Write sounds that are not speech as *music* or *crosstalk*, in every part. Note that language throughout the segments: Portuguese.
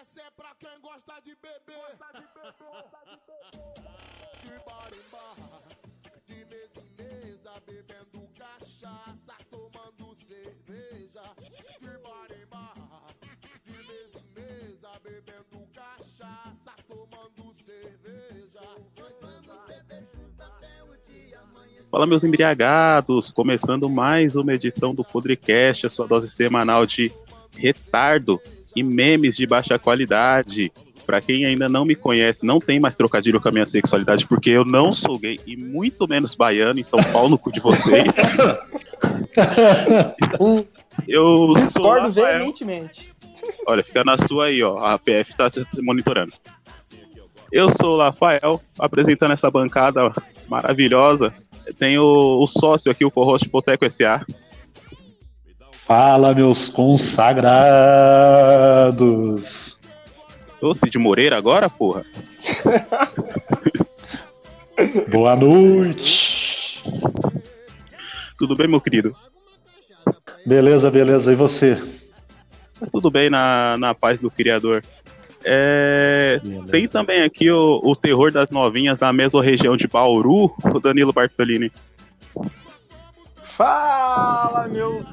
Essa é pra quem gosta de beber. De bar em bar, de mesa em mesa, bebendo cachaça, tomando cerveja. De bar em bar, de mesa em mesa, bebendo cachaça, tomando cerveja. Nós vamos beber junto até o dia amanhecer. Fala, meus embriagados! Começando mais uma edição do Podrecast, a sua dose semanal de retardo e memes de baixa qualidade. Pra quem ainda não me conhece, não tem mais trocadilho com a minha sexualidade, porque eu não sou gay e muito menos baiano, então pau no cu de vocês. *laughs* Eu Discordo veementemente. Olha, fica na sua aí, ó. A PF tá te monitorando. Eu sou o Rafael, apresentando essa bancada maravilhosa. Tenho o sócio aqui, o co-host Boteco SA. Fala, meus consagrados! Ô, Cid Moreira agora, porra? *laughs* Boa noite! Tudo bem, meu querido? Beleza, beleza. E você? Tudo bem na, na paz do Criador. É, tem também aqui o, o terror das novinhas da mesorregião de Bauru, o Danilo Bartolini. Fala, meus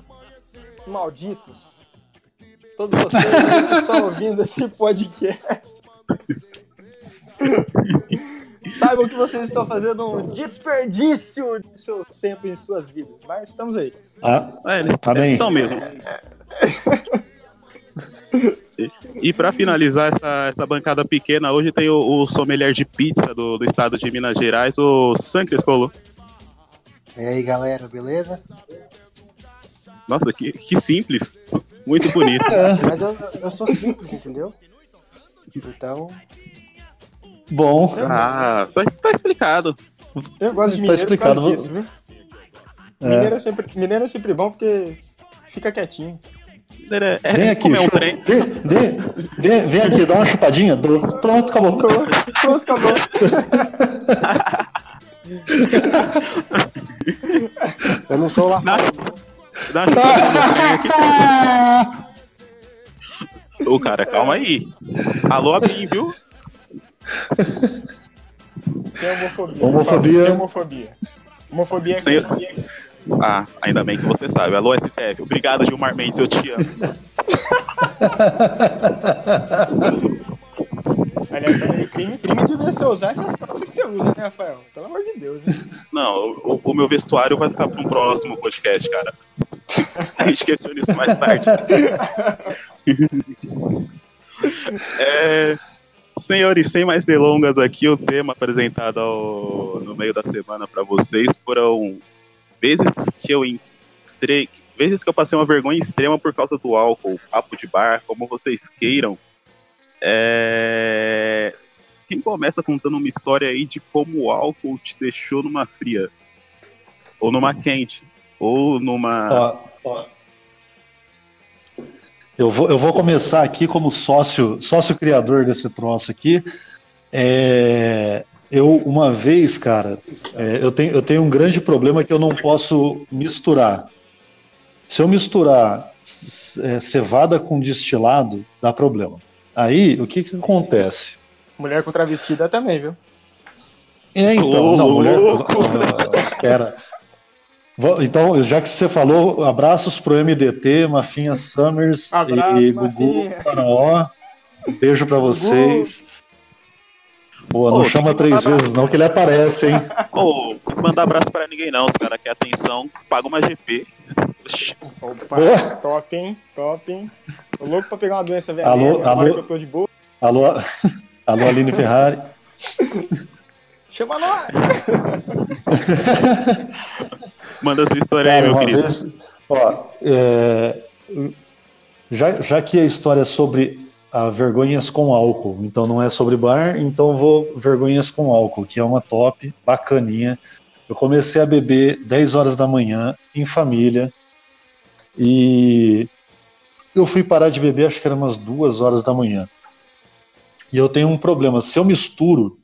malditos. Todos vocês que *laughs* estão ouvindo esse podcast. *laughs* Saibam que vocês estão fazendo um desperdício de seu tempo em suas vidas. Mas estamos aí. Ah, É, eles Tá bem. estão mesmo. *laughs* E- pra finalizar essa, essa bancada pequena, hoje tem o, o sommelier de pizza do, do estado de Minas Gerais, o San Criscolo. E aí, galera, beleza? Nossa, que, que simples. Muito bonito. *laughs* Mas eu, eu sou simples, entendeu? Então, bom. Ah, tá, tá explicado. Eu gosto de Tá mineiro explicado. por causa disso, viu? Mineiro, é sempre, mineiro é sempre bom porque fica quietinho. É, é Vem aqui, comer um trem. vem, vem, vem, vem aqui, dá uma chupadinha. Pronto, acabou. Pronto, acabou. *laughs* eu não sou lá. Dá, dá. Ô, cara, calma aí. Alô, Abim, viu? Sem homofobia. Homofobia. Sem homofobia. Homofobia é Sem-. Ah, ainda bem que você sabe. Alô, STF. Obrigado, Gilmar Mendes, eu te amo. *laughs* Aliás, também crime, crime devia ser usar essas calças que você usa, né, Rafael? Pelo amor de Deus, né? Não, o, o meu vestuário vai ficar para um próximo podcast, cara. A gente questiona isso mais tarde. *laughs* É, senhores, sem mais delongas aqui, o tema apresentado ao- no meio da semana para vocês foram vezes que eu entrei, vezes que eu passei uma vergonha extrema por causa do álcool, papo de bar, como vocês queiram. É, Quem começa contando uma história aí de como o álcool te deixou numa fria? Ou numa quente? Ou numa. Ó, ó. Eu vou, eu vou começar aqui como sócio, sócio criador desse troço aqui. É, eu, uma vez, cara, é, eu, tenho, eu tenho um grande problema que eu não posso misturar. Se eu misturar é, cevada com destilado, dá problema. Aí, o que que acontece? Mulher com travestida também, viu? É, então, não, mulher. louco! Pera. Então, já que você falou, abraços pro MDT, Mafinha Summers Abraço, e Gugu Mafinha. Faraó. Beijo pra vocês. Boa, não chama três vezes não, que ele aparece, hein? Ô, não tem que mandar abraço pra ninguém, não. Os caras querem atenção, paga uma GP. Opa, Boa. top, hein? Top, hein? Tô louco pra pegar uma doença velha. Alô, agora alô. que eu tô de boa. Alô, *laughs* alô Aline Ferrari. Chama nós! *laughs* Manda sua história aí, Cara, meu uma querido. vez, ó, é, já, já que a história é sobre a vergonhas com álcool, então não é sobre bar, então vou vergonhas com álcool, que é uma top, bacaninha. Eu comecei a beber 10 horas da manhã, em família, e eu fui parar de beber, acho que era umas 2 horas da manhã. E eu tenho um problema, se eu misturo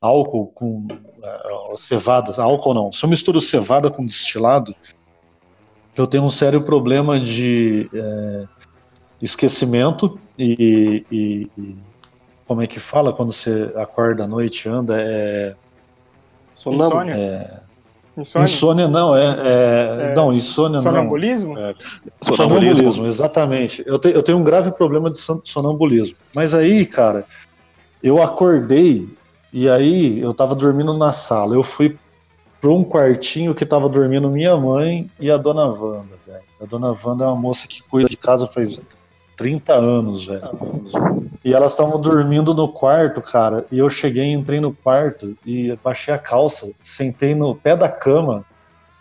álcool com eh, cevadas, álcool não, se eu misturo cevada com destilado, eu tenho um sério problema de, é, esquecimento e, e- e- como é que fala quando você acorda à noite e anda? É. Insônia? Insônia? insônia não, é, é- É, não, insônia não. Sonambulismo? É, Sonambulismo. Sonambulismo, exatamente. Eu, te- eu tenho um grave problema de son- sonambulismo. Mas aí, cara, eu acordei e aí eu tava dormindo na sala. Eu fui para um quartinho que tava dormindo minha mãe e a dona Wanda, velho. A dona Wanda é uma moça que cuida de casa faz 30 anos, velho. E elas estavam dormindo no quarto, cara. E eu cheguei, entrei no quarto e baixei a calça, sentei no pé da cama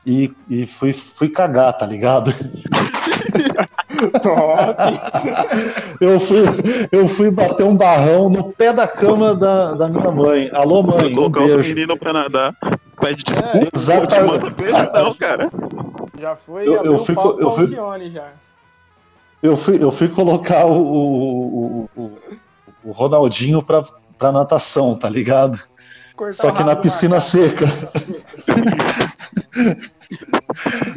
e, e fui, fui cagar, tá ligado? *laughs* Top! Eu fui, eu fui bater um barrão no pé da cama da, da minha mãe. Alô, mãe, um colocar os beijo. meninos pra nadar. Pede desculpa, É, pô, te exatamente. manda beijo não, cara. Já foi Eu- eu pau eu Alcione já. Eu fui, eu fui colocar o, o, o, o Ronaldinho pra, pra natação, tá ligado? Cortar Só que na piscina seca.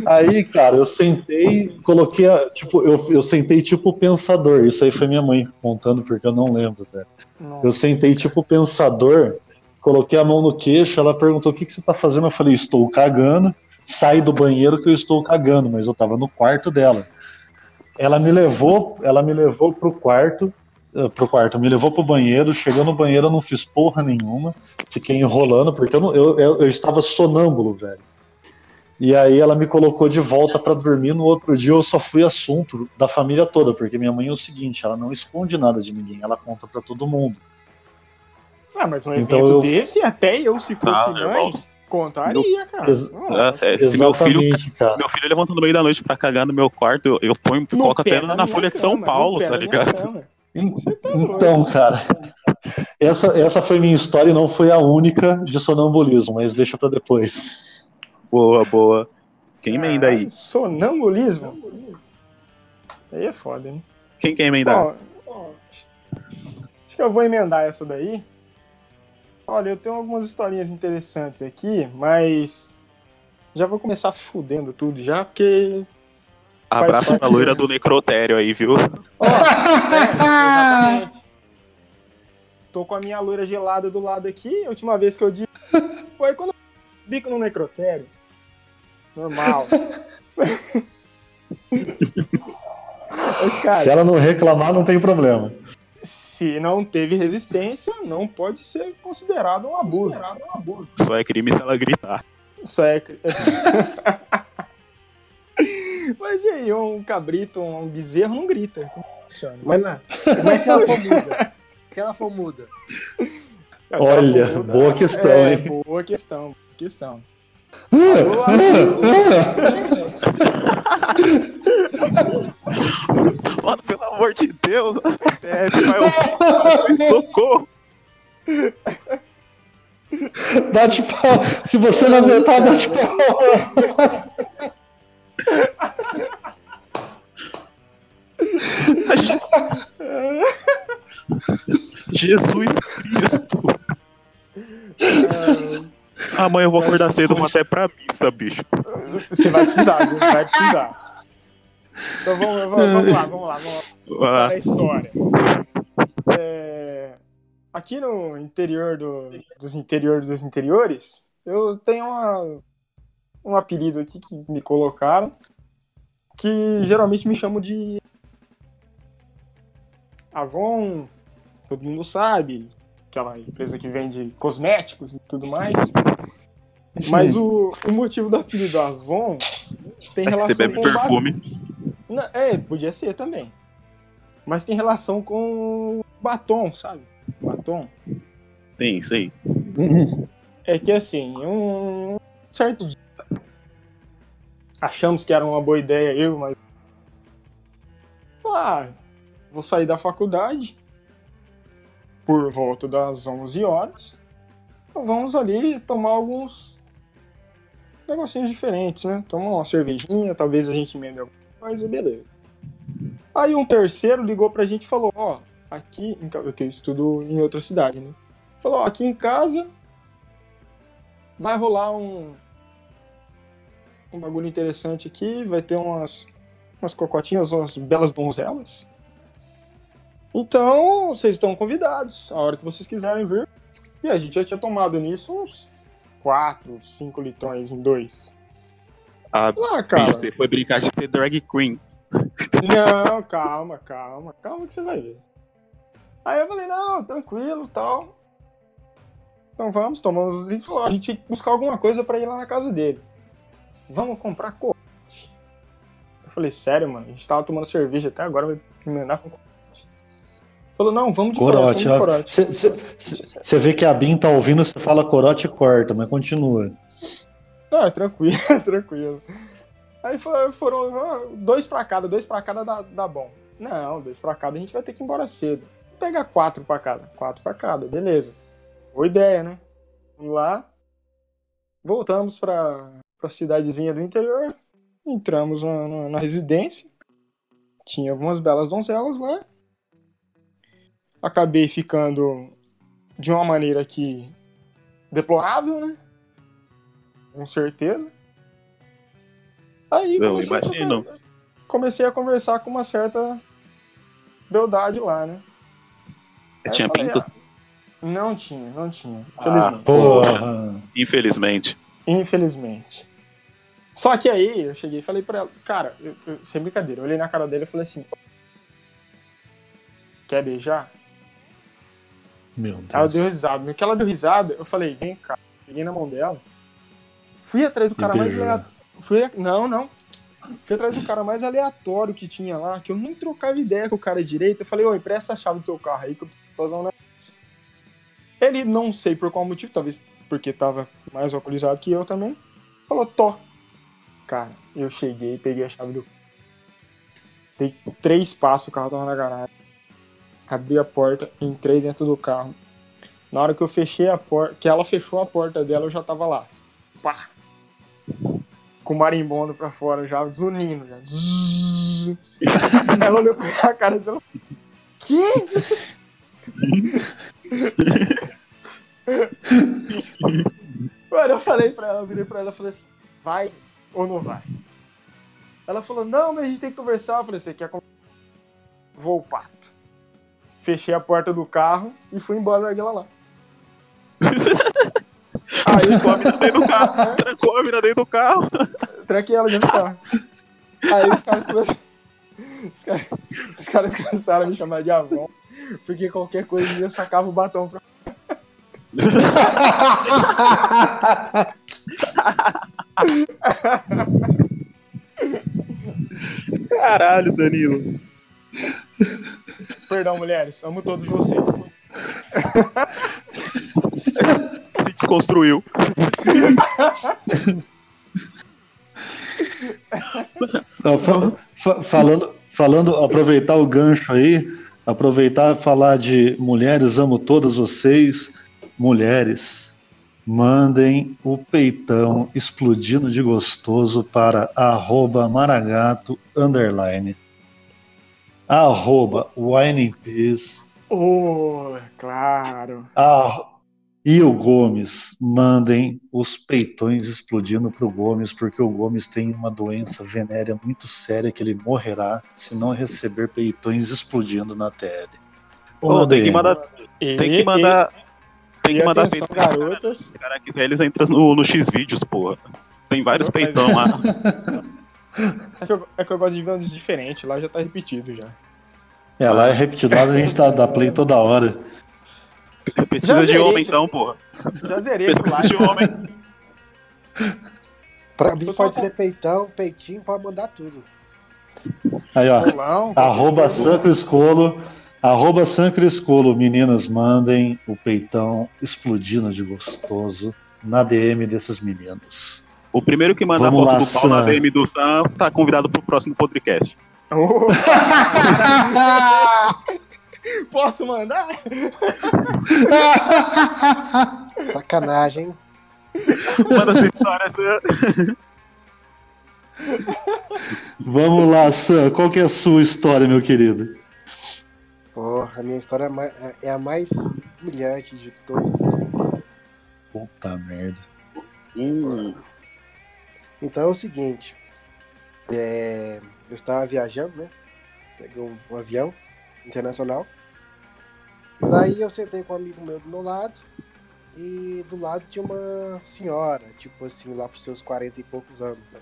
Aí, cara, eu sentei, coloquei a. Tipo, eu, eu sentei tipo pensador. Isso aí foi minha mãe contando, porque eu não lembro, velho. Eu sentei tipo pensador, coloquei a mão no queixo, ela perguntou o que, que você tá fazendo. Eu falei, estou cagando. Saí do banheiro que eu estou cagando, mas eu tava no quarto dela. Ela me levou, ela me levou pro quarto, eh, pro quarto, me levou pro banheiro, chegou no banheiro, eu não fiz porra nenhuma, fiquei enrolando, porque eu, não- eu, eu, eu estava sonâmbulo, velho. E aí ela me colocou de volta pra dormir. No outro dia eu só fui assunto da família toda, porque minha mãe é o seguinte, ela não esconde nada de ninguém, ela conta pra todo mundo. Ah, mas um Então evento eu- desse, até eu, se fosse Ah, mãe. Contaria, cara. Ex- Nossa. É, se meu filho, cara. meu filho levanta no meio da noite pra cagar no meu quarto, eu, eu ponho No coloco até na minha Folha de São cama, Paulo, tá ligado? cama. Tá Então, cara, essa, essa foi minha história e não foi a única de sonambulismo, mas deixa pra depois. Boa, boa. Quem emenda aí? Sonambulismo? Aí é foda, hein? Quem quer emendar? Ó, acho que eu vou emendar essa daí. Olha, eu tenho algumas historinhas interessantes aqui, mas já vou começar fudendo tudo já, porque. Abraço pra loira do necrotério aí, viu? Ó, é, *laughs* exatamente. Tô com a minha loira gelada do lado aqui. A última vez que eu disse foi quando eu bico no necrotério. Normal. *laughs* Mas, cara, Se ela não reclamar, não tem problema. Se não teve resistência, não pode ser considerado um abuso. Só é crime se ela gritar. Isso é. *laughs* Mas e aí, um cabrito, um bezerro não grita. Funciona? Mas, não. Mas se ela for muda? Se ela for muda? Olha, boa questão, é, hein? Boa questão, boa questão. Mano, pelo amor de Deus, é, vai *laughs* socorro. Dá-te pau. Se você não aguentar, dá-te pau. *laughs* Jesus Cristo. Mãe, eu vou acordar cedo, vou até pra missa, bicho. Você vai precisar, viu? vai precisar. Então vamos, vamos, vamos lá, vamos lá, vamos lá. Para a história. É, aqui no interior do, dos interiores dos interiores, eu tenho uma, um apelido aqui que me colocaram, que geralmente me chamam de Avon, todo mundo sabe, aquela empresa que vende cosméticos e tudo mais. Mas o, o motivo do apelido Avon tem É relação você bebe com perfume. não, é, podia ser também. Mas tem relação com batom, sabe? Batom. Sim, sim. É que assim, um certo dia. Achamos que era uma boa ideia, eu, mas. Ah, vou sair da faculdade por volta das 11 horas. Então vamos ali tomar alguns negocinhos diferentes, né? Tomar uma cervejinha, talvez a gente emenda alguma coisa, beleza. Aí um terceiro ligou pra gente e falou: Ó, aqui, em ca- que eu estudo em outra cidade, né? Falou: Ó, aqui em casa vai rolar um um bagulho interessante aqui, vai ter umas umas cocotinhas, umas belas donzelas. Então, vocês estão convidados, a hora que vocês quiserem vir. E a gente já tinha tomado nisso uns 4, 5 litrões em dois. Ah, Lá, cara. você foi brincar de ser drag queen. Não, calma, calma, calma que você vai ver. Aí eu falei, não, tranquilo tal. Então vamos, tomamos. A gente falou, a gente tinha que buscar alguma coisa pra ir lá na casa dele. Vamos comprar corote. Eu falei, sério, mano, a gente tava tomando cerveja até agora, vai emendar com corote. Falou, não, vamos de corote, Corote. Você vê que a Bin tá ouvindo, você fala corote e corta, mas continua. Não, é tranquilo, *laughs* tranquilo. Aí foi- foram ah, dois pra cada, dois pra cada dá, dá bom. Não, dois pra cada a gente vai ter que ir embora cedo. Pega quatro pra cada, quatro pra cada, beleza. Boa ideia, né? Vamos lá. Voltamos pra, pra cidadezinha do interior. Entramos na, na- na residência. Tinha algumas belas donzelas lá. Acabei ficando de uma maneira que deplorável, né? Com certeza. Aí Eu comecei a, imagino. trocar- comecei a conversar com uma certa beldade lá, né? Aí Tinha falei, pinto? ah, não tinha, não tinha. Ah, Infelizmente. Porra. Infelizmente. Infelizmente. Só que aí eu cheguei e falei pra ela, cara, eu- eu- sem brincadeira, eu olhei na cara dele e falei assim: Quer beijar? Meu Ela Deus. deu risada. No que ela deu risada, eu falei, vem cá. Peguei na mão dela. Fui atrás do cara mais aleatório. Fui a- Não, não. Fui atrás do cara mais aleatório que tinha lá, que eu nem trocava ideia com o cara direito. Eu falei, oi, presta a chave do seu carro aí que eu preciso fazer um negócio. Ele, não sei por qual motivo, talvez porque tava mais alcoolizado que eu também, falou, tô. Cara, eu cheguei, peguei a chave do Dei três passos, o carro tava na garagem. Abri a porta, entrei dentro do carro. Na hora que eu fechei a porta, que ela fechou a porta dela, eu já tava lá. Pá! Com o marimbondo pra fora, já zunindo. Já. *laughs* Ela olhou pra minha cara e falou: Que? Mano, eu falei pra ela, virei pra ela e falei assim: vai ou não vai? Ela falou: não, mas a gente tem que conversar. Eu falei: você quer conversar? Vou o pato. Fechei a porta do carro e fui embora larguei ela lá. *laughs* Aí Trancou a mina dentro do carro. *laughs* Trancou a mina dentro do carro. tranquei ela dentro do carro. Aí os caras começaram. Os caras, os caras começaram a me chamar de Avon, porque qualquer coisa eu sacava o batom pra. Caralho, Danilo. Perdão, mulheres, amo todos vocês. Se desconstruiu. Não, fa- fa- falando, falando, aproveitar o gancho aí, aproveitar e falar de mulheres, amo todas vocês. Mulheres, mandem o peitão explodindo de gostoso para arroba maragato underline. Arroba wine in peace. Oh, claro. Ah, e o Gomes, mandem os peitões explodindo pro Gomes, porque o Gomes tem uma doença venérea muito séria que ele morrerá se não receber peitões explodindo na Ô, na tem que mandar. E, Tem que mandar. Tem que mandar atenção, peitão. garotas. Se o cara quiser, eles entram no, no X-Vídeos, porra. Tem vários peitão lá. *laughs* É que, eu, é que eu gosto de ver uns diferentes, lá já tá repetido já. É, lá é repetido, lá a gente dá, dá play toda hora. Precisa Já de zerei, homem, já. então, porra. Já zerei esse Precisa de homem. Pra mim pode ser peitão, peitinho, pode mandar tudo. Aí, ó, Rolão. arroba Sancriscolo, arroba Sancriscolo, meninas, mandem o peitão explodindo de gostoso na DM desses meninos. O primeiro que mandar Vamos foto lá, do pau na. DM do Sam tá convidado pro próximo podcast. Oh. *laughs* Posso mandar? Sacanagem? Manda essa história, Sam. Vamos lá, Sam, qual que é a sua história, meu querido? Porra, a minha história é a mais- é a mais humilhante de todas. Puta merda. Hum, Então é o seguinte, é, eu estava viajando, né? Peguei um, um avião internacional Daí eu sentei com um amigo meu do meu lado. E do lado tinha uma senhora, tipo assim, lá pros seus 40 e poucos anos, né?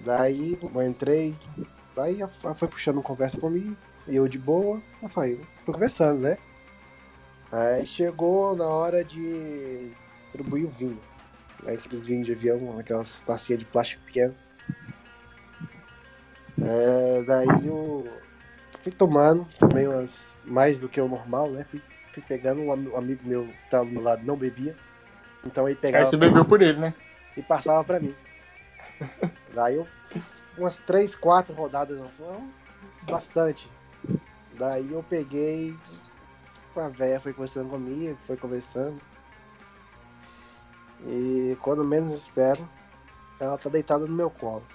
Daí eu entrei, daí ela foi puxando conversa comigo, e eu de boa, eu falei, fui conversando, né? Aí chegou na hora de distribuir o vinho. Aí aqueles vinhos de avião, aquelas tacinhas de plástico pequeno. É, daí eu fui tomando também umas mais do que o normal, né? Fui, fui pegando, um ami- amigo meu que tava do meu lado não bebia. Então aí Aí pegava você bebeu por ele, né? e passava pra mim. Daí eu umas três, quatro rodadas, não, bastante. Daí eu peguei, a véia foi conversando comigo, foi conversando. E quando menos espero, ela tá deitada no meu colo.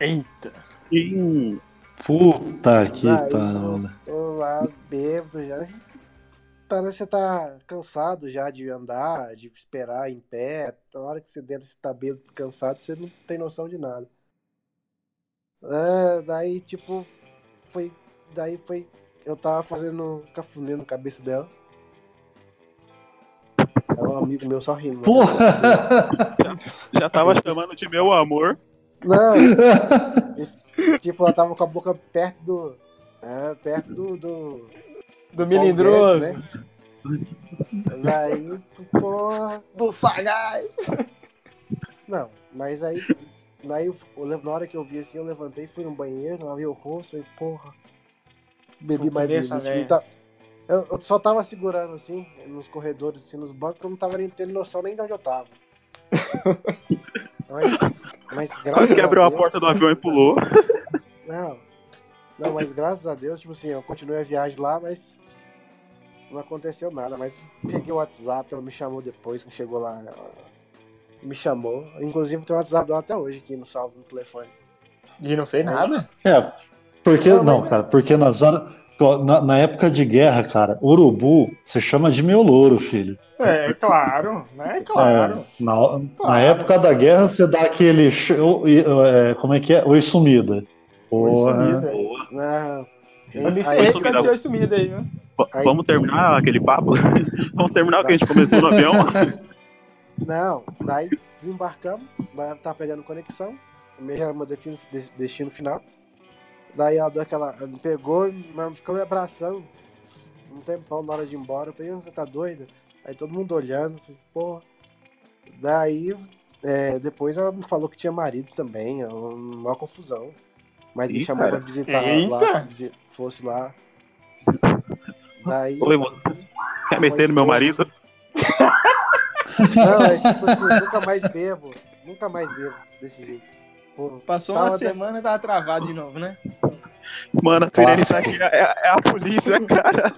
Eita. Ih, Puta que parola. Tô lá, bêbado já. Tá, né, você tá cansado já de andar, de esperar em pé. Na hora que você dentro, você tá bêbado, cansado, você não tem noção de nada. É, daí, tipo, foi. Daí foi. Eu tava fazendo cafuné na cabeça dela. Um amigo meu só rindo. né? Porra! *laughs* já tava chamando de meu amor. Não, *laughs* tipo, ela tava com a boca perto do. É, perto do- do, Do melindroso. Guedes, né? Daí, porra. Do sagaz. Não, mas aí. Daí, eu- na hora que eu vi assim, eu levantei, fui no banheiro, lavei o rosto e, porra. Bebi mais de essa 20 véia. minutos. Eu, eu só tava segurando assim, nos corredores, assim, nos bancos, eu não tava nem tendo noção nem de onde eu tava. Mas, mas *laughs* graças Quase que abriu a Deus- porta do avião e pulou. *laughs* Não. Não, mas graças a Deus, tipo assim, eu continuei a viagem lá, mas não aconteceu nada. Mas peguei o WhatsApp, ela me chamou depois que chegou lá. Me chamou. Inclusive tem o WhatsApp dela até hoje aqui no salvo no telefone. E não fez nada? É, porque. Não, Não, mas- cara, porque nas horas. Na, na época de guerra, cara, urubu você chama de meu louro, filho. É, claro, né? Claro. É, na, na Claro. época da guerra, você dá aquele. e- é, como é que é? Oi sumida. Oi, sumida. Boa. Não. Eu me Aí- ferrei sumida. que aconteceu esse sumido aí, Aí- Vamos terminar aquele papo? *laughs* Vamos terminar o que a gente começou no avião? *laughs* Não, daí desembarcamos, tava pegando conexão, o meu já era meu destino, de- destino final. Daí ela deu aquela. ela me pegou mas ficou me abraçando um tempão na hora de ir embora. Eu falei, "Ô, você tá doida? Aí todo mundo olhando, eu falei, porra. Daí é, depois ela me falou que tinha marido também, é uma confusão. Mas me chamou pra visitar Eita! lá, fosse lá. Daí. Oi, você quer meter no meu marido? Não, é tipo assim, nunca mais bebo. Nunca mais bebo desse jeito. Pô, Passou Tava uma semana e tava travado de novo, né? Mano, a Sirene tá aqui, é, é a polícia, cara.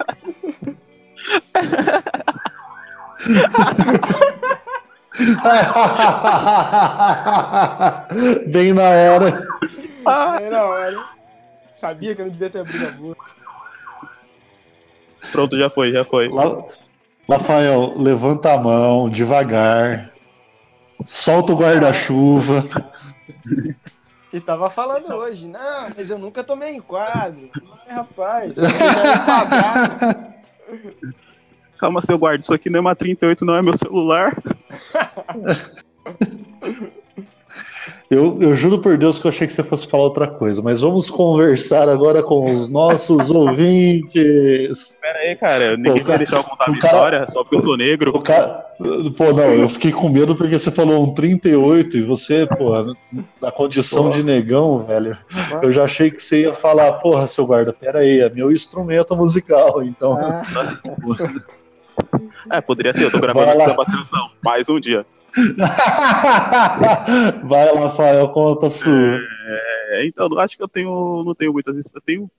*laughs* Bem na hora. Ah, Aí na hora. Sabia que eu não devia ter abrido a boca. pronto, já foi, já foi. La- Rafael, levanta a mão devagar. Solta o guarda-chuva. *laughs* E tava falando hoje, não, mas eu nunca tomei enquadro. Ai, rapaz. *laughs* Calma, seu guarda, isso aqui não é uma 38, não é meu celular. *laughs* Eu, eu juro por Deus que eu achei que você fosse falar outra coisa, mas vamos conversar agora com os nossos *laughs* ouvintes. Pera aí, cara, ninguém Pô, cara- vai deixar eu contar a minha cara- história só porque eu sou negro. O cara, pô, não, eu fiquei com medo porque você falou um 38 e você, pô, na condição de negão, velho, eu já achei que você ia falar, porra, seu guarda, pera aí, é meu instrumento musical, então. Ah, *laughs* É, poderia ser, eu tô gravando uma canção, mais um dia. *laughs* Vai, Rafael, conta a sua. É, então, eu acho que eu tenho, não tenho muitas, eu tenho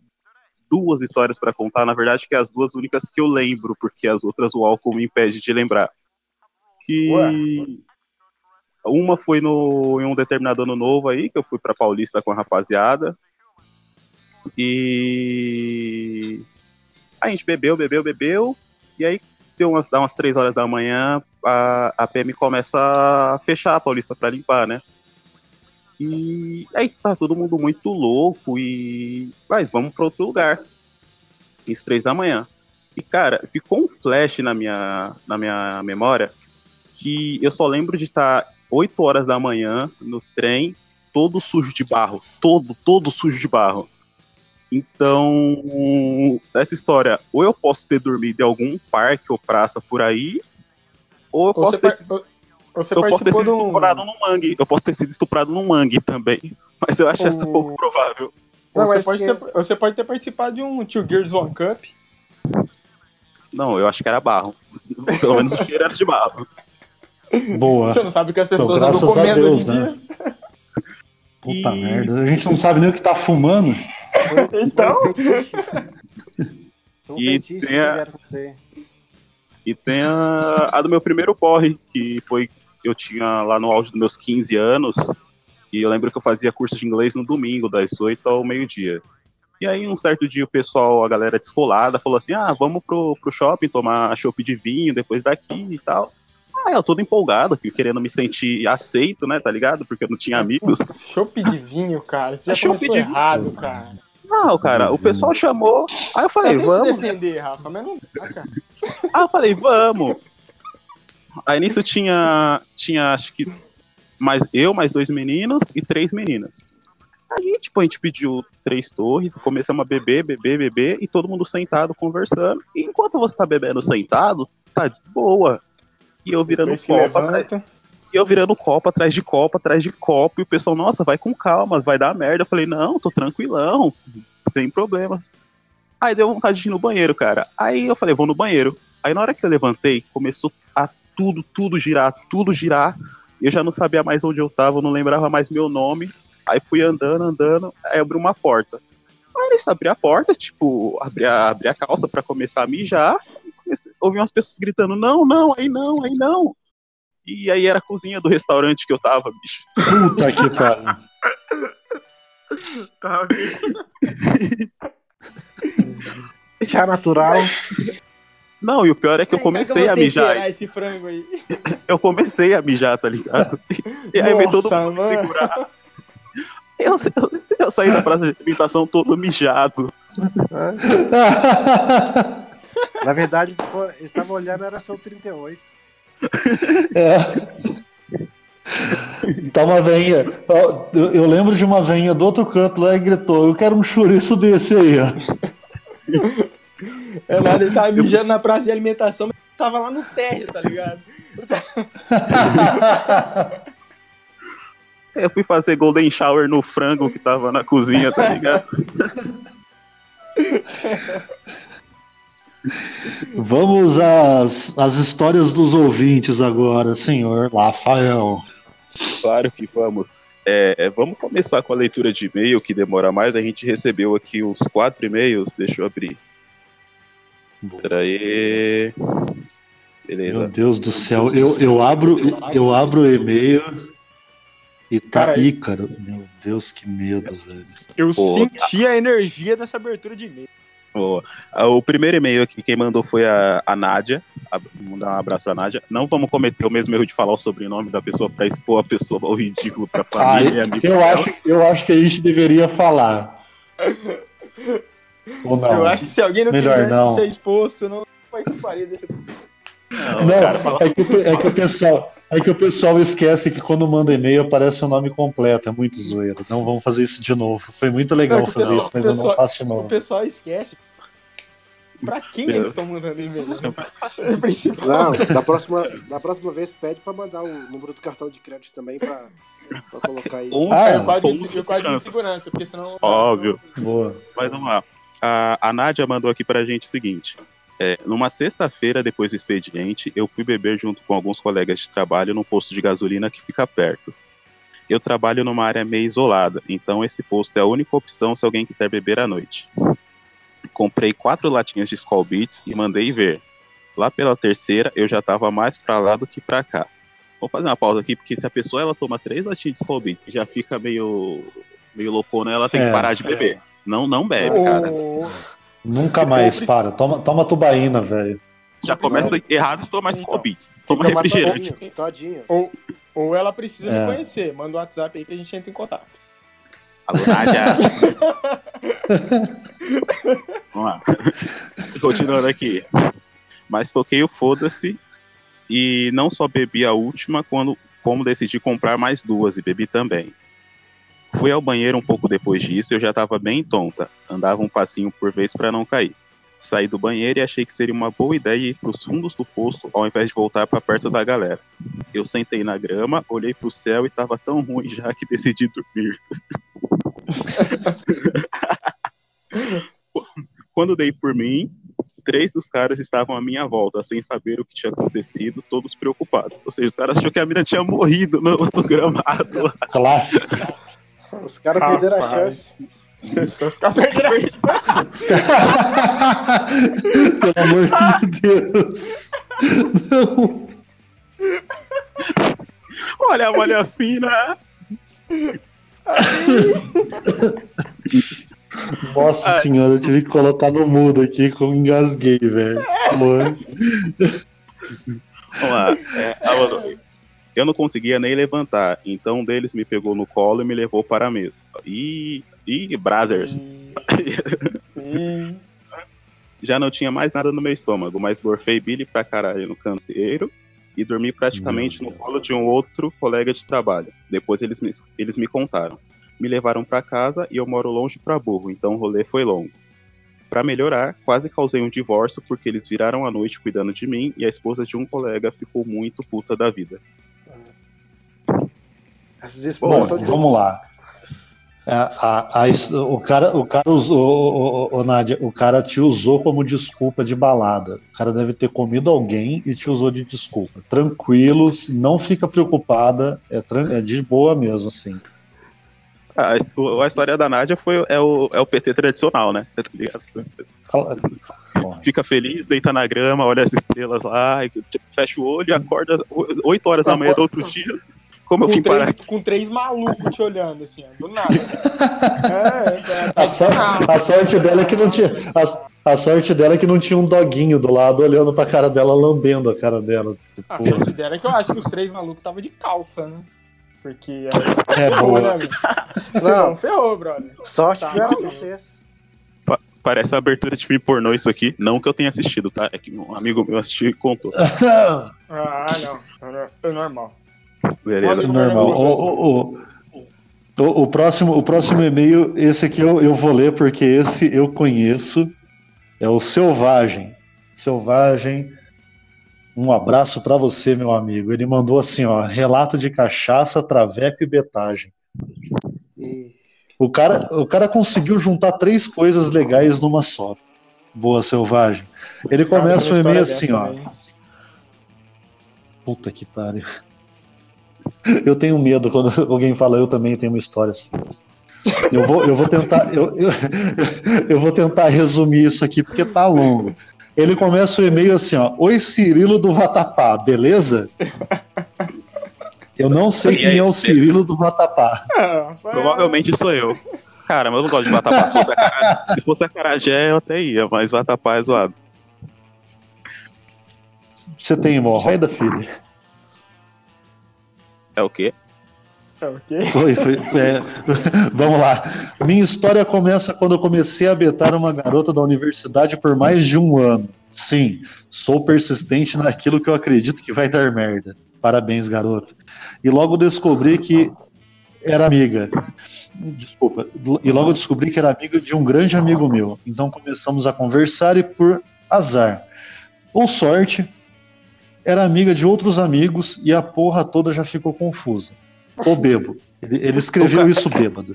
duas histórias pra contar, na verdade, que é as duas únicas que eu lembro, porque as outras o álcool me impede de lembrar. Que Ué. uma foi no, em um determinado ano novo aí, que eu fui pra Paulista com a rapaziada. E a gente bebeu, bebeu, bebeu, e aí deu umas, dá umas três horas da manhã, a, a PM começa a fechar a Paulista pra limpar, né? E aí tá todo mundo muito louco e. Vai, vamos pra outro lugar. Isso, três da manhã. E, cara, ficou um flash na minha, na minha memória que eu só lembro de estar 8 horas da manhã no trem, todo sujo de barro. Todo, todo sujo de barro. Então, essa história, ou eu posso ter dormido em algum parque ou praça por aí, ou eu Ou posso Você, ter, participou, você eu posso ter sido um. estuprado no mangue. Eu posso ter sido estuprado no mangue também. *laughs* Mas eu acho essa O- pouco provável. Não, você, pode porque- ter, você pode ter participado de um Two Gears One Cup. Não, eu acho que era barro. Pelo menos o cheiro era de barro. *laughs* Boa. Você não sabe o que as Então, pessoas andam graças a comendo Deus, hoje em né? dia. Puta E- merda. A gente não sabe nem o que tá fumando. Então, um um E que tem a- fizeram com você. E tem a, a do meu primeiro porre, que foi. Eu tinha lá no auge dos meus 15 anos. E eu lembro que eu fazia curso de inglês no domingo, das 8 ao meio-dia. E aí, um certo dia, o pessoal, a galera descolada, falou assim: ah, vamos pro, pro shopping tomar chopp de vinho depois daqui e tal. Ah, eu todo empolgado, que- querendo me sentir aceito, né, tá ligado? Porque eu não tinha amigos. chopp de vinho, cara. Você já É começou de errado, cara. Não, cara, o pessoal chamou. Aí eu falei, Eu vamos. defender, Rafa, mas não dá, cara. Aí eu falei, vamos. Aí nisso tinha, tinha acho que mais eu, mais dois meninos e três meninas. Aí, tipo, a gente pediu três torres, começamos a beber, beber, beber, e todo mundo sentado conversando. E enquanto você tá bebendo sentado, tá de boa. E eu virando copo atrás, e eu virando copo atrás de copo, atrás de copo, e o pessoal, nossa, vai com calma, vai dar merda. Eu falei, não, tô tranquilão, sem problemas. Aí deu vontade de ir no banheiro, cara. Aí eu falei, vou no banheiro. Aí na hora que eu levantei, começou a tudo, tudo girar, tudo girar. Eu já não sabia mais onde eu tava, eu não lembrava mais meu nome. Aí fui andando, andando, aí abri uma porta. Aí eles abri a porta, tipo, abri a, abri a calça pra começar a mijar. E comecei, ouvi umas pessoas gritando, não, não, aí não, aí não. E aí era a cozinha do restaurante que eu tava, bicho. Puta que pariu. *laughs* Tá, *laughs* *laughs* Já natural. Não, e o pior é que eu é comecei eu a mijar. esse frango aí. *laughs* Eu comecei a mijar, tá ligado? E aí veio todo mundo me mano. segurar. Eu, eu, eu saí da praça de alimentação todo mijado. Na verdade, eles estavam olhando, era só o 38. É. *laughs* Tá uma veinha. ó, Eu, eu lembro de uma veinha do outro canto lá e gritou: Eu quero um chouriço desse aí, ó. É nada, ele tava mijando na praça de alimentação, mas tava lá no térreo, tá ligado? *laughs* Eu fui fazer golden shower no frango que tava na cozinha, tá ligado? *laughs* Vamos às, às histórias dos ouvintes agora, senhor Rafael. Claro que vamos. É, vamos começar com a leitura de e-mail, que demora mais. A gente recebeu aqui uns quatro e-mails. Deixa eu abrir. Peraí. Meu Beleza. Deus do céu, eu, eu abro eu abro o e-mail e tá Cara, Ícaro. Meu Deus, que medo, velho. Eu Pô, senti a energia dessa abertura de e-mail. Boa. Ah, O primeiro e-mail aqui, quem mandou foi a, a Nádia. A- Vamos dar um abraço pra Nádia. Não vamos cometer o mesmo erro de falar o sobrenome da pessoa pra expor a pessoa ao ridículo pra Ah, família e amigos. eu, acho, eu acho que a gente deveria falar. *laughs* Ou não? Eu acho que se alguém não melhor quisesse não. ser exposto, não participaria desse. Não, Não, cara, fala- é, que, o- é que o pessoal, é que o pessoal esquece que quando manda e-mail aparece o nome completo, é muito zoeiro. Não vamos fazer isso de novo. Foi muito legal Não, é o fazer pessoal- isso, mas o eu não pessoal- faço de O novo. pessoal esquece. Pra quem Meu. eles estão mandando e-mail? É principal. Não, da próxima, da próxima vez pede pra mandar o número do cartão de crédito também pra, pra colocar aí. Um, Ah, É o quadro, de, de o quadro de segurança. segurança, porque senão. Óbvio. Boa. Mas vamos lá. A, a Nádia mandou aqui pra gente o seguinte. É, numa sexta-feira, depois do expediente, eu fui beber junto com alguns colegas de trabalho num posto de gasolina que fica perto. Eu trabalho numa área meio isolada, então esse posto é a única opção se alguém quiser beber à noite. Comprei quatro latinhas de Skull Beats e mandei ver. Lá pela terceira, eu já tava mais pra lá do que pra cá. Vou fazer uma pausa aqui, porque se a pessoa ela toma três latinhas de Skull Beats e já fica meio, meio loucona, ela tem É. que parar de beber. Não, não bebe, cara. Nunca mais, Ou para. Toma, toma tubaína, velho. Já começa errado de tomar Então, Beats. Toma refrigerante. todinho. Ou, ou ela precisa É. me conhecer. Manda o WhatsApp aí que a gente entra em contato. Alô, Nádia. *laughs* *laughs* Vamos lá. Continuando aqui. Mas toquei o foda-se e não só bebi a última, quando, como decidi comprar mais duas e bebi também. Fui ao banheiro um pouco depois disso e eu já estava bem tonta. Andava um passinho por vez para não cair. Saí do banheiro e achei que seria uma boa ideia ir para os fundos do posto ao invés de voltar para perto da galera. Eu sentei na grama, olhei para o céu e estava tão ruim já que decidi dormir. *laughs* Quando dei por mim, três dos caras estavam à minha volta, sem saber o que tinha acontecido, todos preocupados. Ou seja, os caras achou que a mina tinha morrido no, no gramado. Clássico. Os caras perderam a chance. Os caras perderam a Pelo amor de Deus. Não. Olha a malha fina. Nossa senhora, eu tive que colocar no mudo aqui como engasguei, velho. Vamos lá. É, eu não conseguia nem levantar, então um deles me pegou no colo e me levou para a mesa. Ih, ih, Brazzers. Ih, Já não tinha mais nada no meu estômago, mas gorfei Billy pra caralho no canteiro e dormi praticamente no colo de um outro colega de trabalho. Depois eles me, eles me contaram. Me levaram pra casa e eu moro longe pra burro, então o rolê foi longo. Pra melhorar, quase causei um divórcio porque eles viraram a noite cuidando de mim e a esposa de um colega ficou muito puta da vida. Essas Bom, vamos lá. A, a- a his- o cara, o cara usou, o, o, o, Nádia, o cara te usou como desculpa de balada. O cara deve ter comido alguém e te usou de desculpa. Tranquilos, não fica preocupada, é, é de boa mesmo, assim. Ah, A, a história da Nádia foi, é, o, é o PT tradicional, né? Tá ligado? Fica feliz, deita na grama, olha as estrelas lá, tipo, fecha o olho e acorda 8 horas da manhã do outro dia. Como eu com, vim parar três, aqui? com três malucos te olhando, assim, ó, do nada. *laughs* é, é, A, sor- a sorte dela é que não tinha. A, a sorte dela é que não tinha um doguinho do lado olhando pra cara dela, lambendo a cara dela. A Pô, sorte dela é que eu acho que os três malucos estavam de calça, né? Porque aí é ferrou, né, boa. amigo? *laughs* Não, ferrou, brother. Sorte Tá. que era vocês. Parece a abertura de filme pornô isso aqui. Não que eu tenha assistido, tá? É que um amigo meu assistiu e contou. *laughs* Ah, não. É normal. Beleza. Normal. O, o, o, o- o próximo, o próximo e-mail, esse aqui eu, eu vou ler porque esse eu conheço. É o Selvagem. Selvagem. Um abraço pra você, meu amigo. Ele mandou assim, ó, relato de cachaça, traveco e betagem. O cara, o cara conseguiu juntar três coisas legais numa só. Boa, Selvagem. Ele começa o e-mail assim, ó. também. Puta que pariu. Eu tenho medo quando *laughs* alguém fala eu também tenho uma história assim. Eu vou, eu vou tentar, *laughs* eu, eu, eu vou tentar resumir isso aqui porque tá longo. Ele começa o e-mail assim, ó. Oi Cirilo do Vatapá, beleza? Eu não sei quem é o Cirilo do Vatapá. Ah, Provavelmente sou eu. Cara, mas eu não gosto de vatapá. Se fosse a cara- se fosse a carajé, eu até ia, mas vatapá é zoado. Você tem hemorroida, filho? É o quê? É o quê? Foi, foi, é, *laughs* vamos lá. Minha história começa quando eu comecei a betar uma garota da universidade por mais de um ano. Sim, sou persistente naquilo que eu acredito que vai dar merda. Parabéns, garota. E logo descobri que era amiga. Desculpa. E logo descobri que era amiga de um grande amigo meu. Então começamos a conversar e por azar. Ou sorte, era amiga de outros amigos e a porra toda já ficou confusa. Ou bebo. Ele, ele escreveu isso bêbado.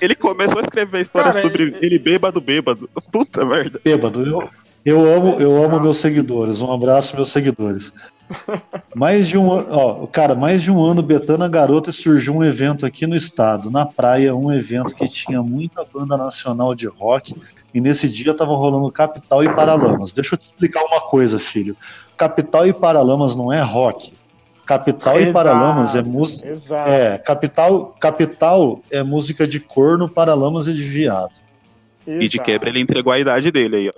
Ele começou a escrever a história Cara, sobre ele- ele bêbado, bêbado. *laughs* Puta merda. Bêbado. Eu, eu amo, eu amo meus seguidores. Um abraço, meus seguidores. Mais de um ano, ó, cara, mais de um ano betando a garota e surgiu um evento aqui no estado, na praia, um evento que tinha muita banda nacional de rock, e nesse dia tava rolando Capital e Paralamas. Deixa eu te explicar uma coisa, filho. Capital e Paralamas não é rock. Capital e Exato, Paralamas é música. Exato. É, capital, capital é música de corno, paralamas e de viado. E de exato. quebra ele entregou a idade dele aí, ó.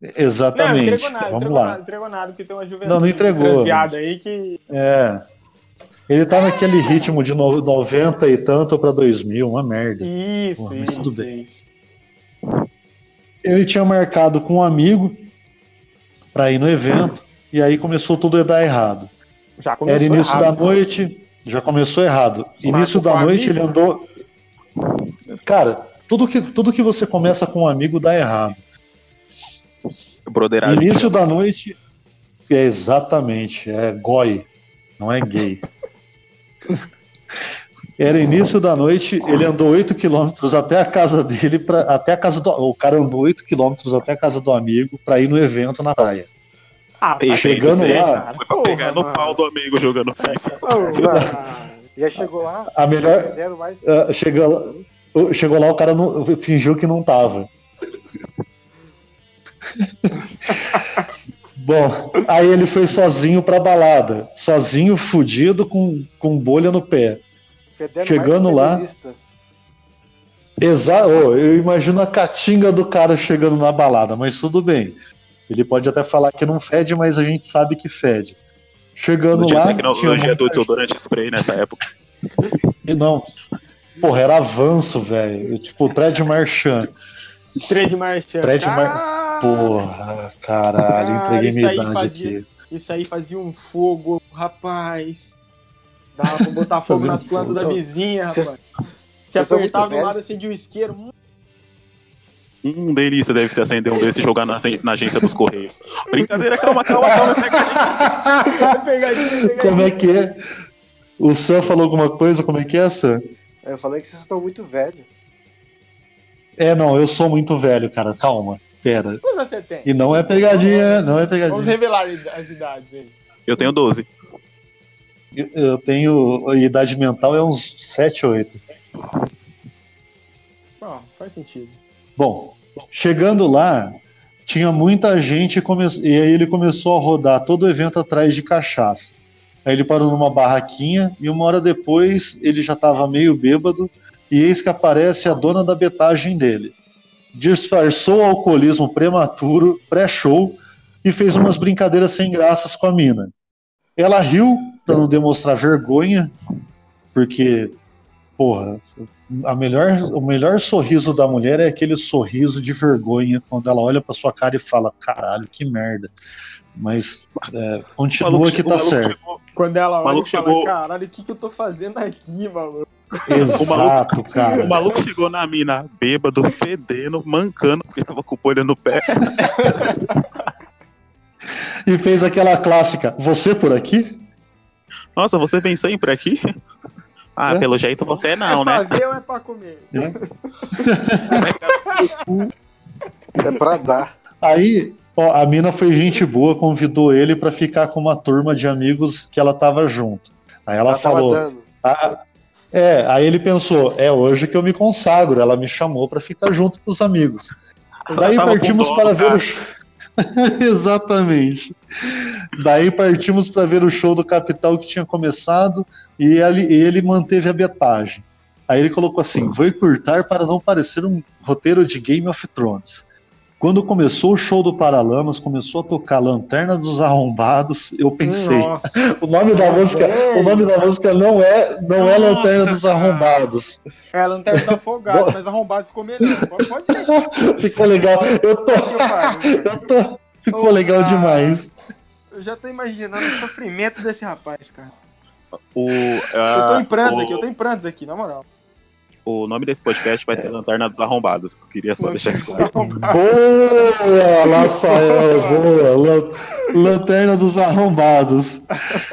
Não, não Exatamente. entregou nada, Vamos entregou lá. nada, entregou nada, porque tem uma juventude Não, não entregou. aí que. É. Ele tá naquele ritmo de no- 90 e tanto pra 2000, uma merda. Isso, Porra, mas isso, tudo bem. isso. Ele tinha marcado com um amigo pra ir no evento, e aí começou tudo a dar errado. Já começou Era início errado. da noite, já começou errado. Início da noite amigo? ele andou. Cara, tudo que, tudo que você começa com um amigo dá errado. Broderagem. Início da noite. É exatamente, é goi, não é gay. *laughs* Era início da noite, ele andou 8 quilômetros até a casa dele, pra, até a casa do. O cara andou 8 quilômetros até a casa do amigo pra ir no evento na praia. Ah, tá chegando lá, cara. Foi pra Porra, pegar no pau do amigo jogando FIFA. Porra. Já chegou lá, A melhor. mais. ah, chegou, lá, chegou lá, o cara não- fingiu que não tava. *laughs* Bom, aí ele foi sozinho pra balada. Sozinho, fudido, com, com bolha no pé. Fedendo chegando lá-. Exato, eu imagino a catinga do cara chegando na balada, mas tudo bem. Ele pode até falar que não fede, mas a gente sabe que fede. Chegando lá, tinha tecnologia do desodorante spray nessa época. gente- Não, porra, era avanço, velho. Tipo, Thread Marchand. Trade Marchand. Thread Mar- Ah, Porra, caralho, Cara, entreguei isso minha idade fazia- aqui. Isso aí fazia um fogo, rapaz. Pra botar fogo nas plantas fogo. da vizinha, rapaz. Se apertava do lado, acendia o isqueiro. Hum, Hum, delícia, deve se acender um desse e jogar na, na agência dos Correios. Brincadeira, calma, calma, calma. pegadinha. pegadinha. Como é que é? O Sam falou alguma coisa? Como é que é, Sam? Eu falei que vocês estão muito velhos. É, não, eu sou muito velho, cara. Calma, pera. Quantos você tem? E não é pegadinha, não é Vamos pegadinha. revelar as idades aí. Eu tenho 12. Eu- tenho. A idade mental é uns 7, 8. Bom, faz sentido. Bom, chegando lá, tinha muita gente come- e aí ele começou a rodar todo o evento atrás de cachaça. Aí ele parou numa barraquinha e uma hora depois ele já estava meio bêbado e eis que aparece a dona da betagem dele. Disfarçou o alcoolismo prematuro, pré-show, e fez umas brincadeiras sem graças com a mina. Ela riu para não demonstrar vergonha, porque, porra, a melhor, o melhor sorriso da mulher é aquele sorriso de vergonha quando ela olha pra sua cara e fala: caralho, que merda. Mas é, O continua maluco, que o tá maluco certo. chegou- Quando ela olha maluco e fala, chegou- caralho, o que, que eu tô fazendo aqui, maluco? Exato, cara. O maluco chegou na mina bêbado, fedendo, mancando, porque tava com o bolha no pé. E fez aquela clássica: Você por aqui? Nossa, você vem sempre aqui? *laughs* Ah, É. pelo jeito você é não, é pra né? ver ou é pra comer? *laughs* É pra dar. Aí, ó, a mina foi gente boa, convidou ele pra ficar com uma turma de amigos que ela tava junto. Aí ela, Ela falou. Ah, é, aí ele pensou, é hoje que eu me consagro. Ela me chamou pra ficar junto com os amigos. Daí partimos para ver cara. o show. *laughs* Exatamente. Daí partimos para ver o show do Capital que tinha começado e ele, ele manteve a betagem. Aí ele colocou assim: vou encurtar para não parecer um roteiro de Game of Thrones. Quando começou o show do Paralamas, começou a tocar Lanterna dos Arrombados, eu pensei, Nossa. *laughs* o nome da música, o nome da música não é, não é Nossa, Lanterna dos. Arrombados. É, lanterna dos afogados, mas arrombado ficou melhor. Pode, pode deixar. *laughs* Ficou legal. Eu tô, *laughs* eu tô, ficou Ô, legal cara. demais. Eu já tô imaginando o sofrimento desse rapaz, cara. O, Eu ah, tô em prantos o, aqui, eu tô em prantos aqui, na moral. O nome desse podcast vai ser Lanterna dos Arrombados. Eu queria só deixar isso claro. Boa, Rafael, boa. Lan- Lanterna dos Arrombados.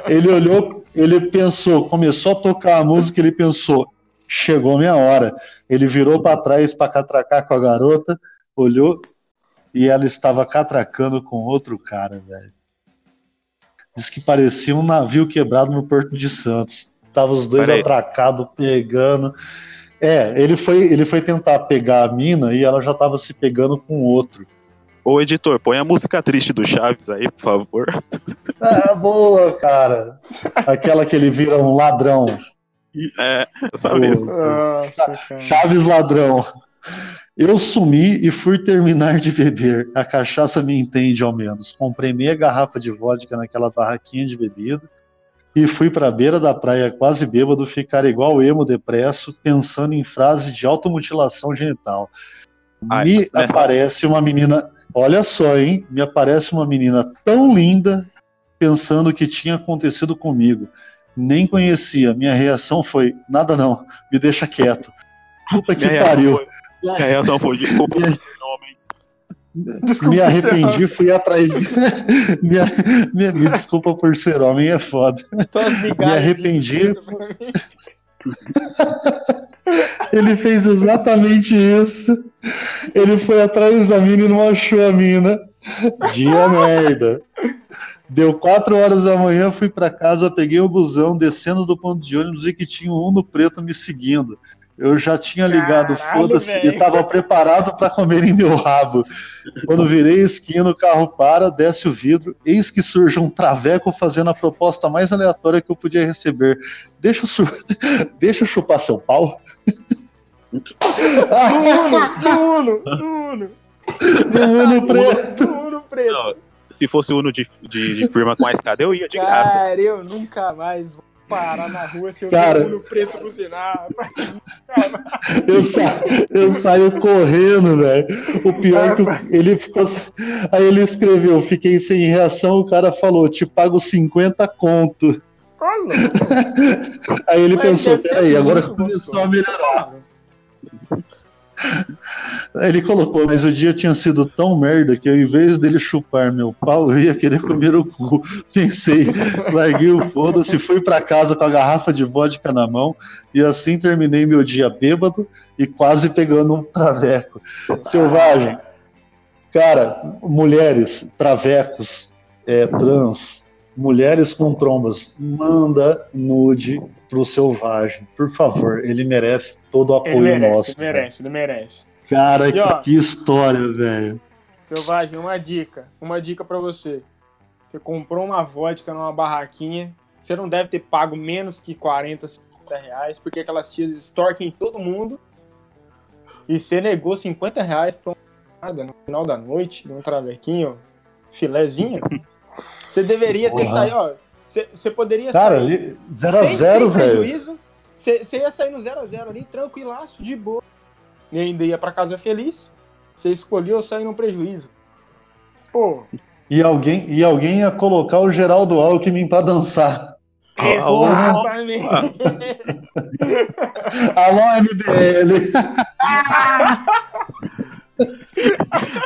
Ele olhou, ele pensou, começou a tocar a música, ele pensou, chegou minha hora. Ele virou para trás para catracar com a garota, olhou e ela estava catracando com outro cara, velho. Diz que parecia um navio quebrado no Porto de Santos. Tava os dois atracados, pegando. É, ele foi, ele foi tentar pegar a mina e ela já tava se pegando com outro. Ô, editor, põe a música triste do Chaves aí, por favor. *laughs* Ah, boa, cara. Aquela que ele vira um ladrão. É, essa Boa. mesmo. Nossa. Chaves ladrão. Eu sumi e fui terminar de beber. A cachaça me entende ao menos. Comprei meia garrafa de vodka naquela barraquinha de bebida. E fui pra beira da praia quase bêbado ficar igual emo depresso, pensando em frase de automutilação genital. Ai, Me né? aparece uma menina, olha só, hein? Me aparece uma menina tão linda pensando que tinha acontecido comigo. Nem conhecia. Minha reação foi: nada não, me deixa quieto. Puta que Minha pariu. reação foi- Minha reação foi, desculpa Desculpa, me arrependi, fui atrás. *laughs* me, me- me desculpa por ser homem, é foda. Me arrependi. *laughs* Ele fez exatamente isso. Ele foi atrás da mina e não achou a mina. Dia merda. Deu quatro horas da manhã, fui pra casa, peguei o busão, descendo do ponto de ônibus e que tinha um no preto me seguindo. Eu já tinha ligado, foda-se, e tava preparado pra comer em meu rabo. Quando virei a esquina, o carro para, desce o vidro, eis que surge um traveco fazendo a proposta mais aleatória que eu podia receber. Deixa eu, su- *laughs* Deixa eu chupar seu pau? *laughs* No Uno, no Uno, No Uno preto. no Uno preto. Não, se fosse Uno de, de, de firma com a escada, eu ia de graça. Cara, eu nunca mais vou parar na rua se eu Cara. um preto buzinar. *laughs* Eu, sa- eu saio correndo, velho. O pior é que ele ficou. Aí ele escreveu: fiquei sem reação. O cara falou: te pago 50 conto. Olha, *laughs* Aí ele mas pensou: peraí, agora começou a melhorar. Ele colocou: mas o dia tinha sido tão merda que ao invés dele chupar meu pau, eu ia querer comer o cu. *laughs* Pensei, larguei o foda-se, fui pra casa com a garrafa de vodka na mão e assim terminei meu dia bêbado e quase pegando um traveco. Selvagem. Cara, mulheres, travecos, é, trans, mulheres com trombas, manda nude pro selvagem. Por favor, ele merece todo o Ele apoio merece, nosso. ele merece, ele merece. Cara, E, ó, que história, velho. Selvagem, uma dica. Uma dica pra você. Você comprou uma vodka numa barraquinha. Você não deve ter pago menos que 40, 50 reais, porque aquelas tias extorquem todo mundo. E você negou 50 reais pra uma nada no final da noite, um travequinho, filézinho. *laughs* Você deveria ter Porra. saído, ó. Você, poderia Cara, sair ali, 0 a sem, 0 sem velho. prejuízo. Você ia sair no 0x0 ali, tranquilaço, de boa. E ainda ia pra casa feliz. Você escolheu sair no prejuízo. Pô, E alguém, e alguém ia colocar o Geraldo Alckmin pra dançar. exatamente. *laughs* Alô, MBL. *laughs*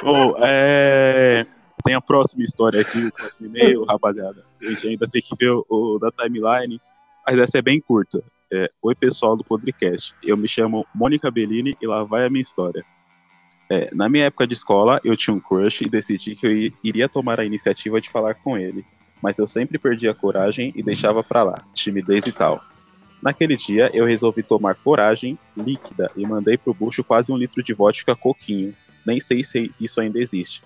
Bom, é, Tem a próxima história aqui, o próximo e-mail, rapaziada. A gente ainda tem que ver o, o da timeline, mas essa é bem curta. É, Oi, pessoal do Podcast. Eu me chamo Mônica Bellini e lá vai a minha história. É, na minha época de escola, eu tinha um crush e decidi que eu iria tomar a iniciativa de falar com ele. Mas eu sempre perdia a coragem e deixava pra lá, timidez e tal. Naquele dia, eu resolvi tomar coragem líquida e mandei pro bucho quase um litro de vodka coquinho. Nem sei se isso ainda existe.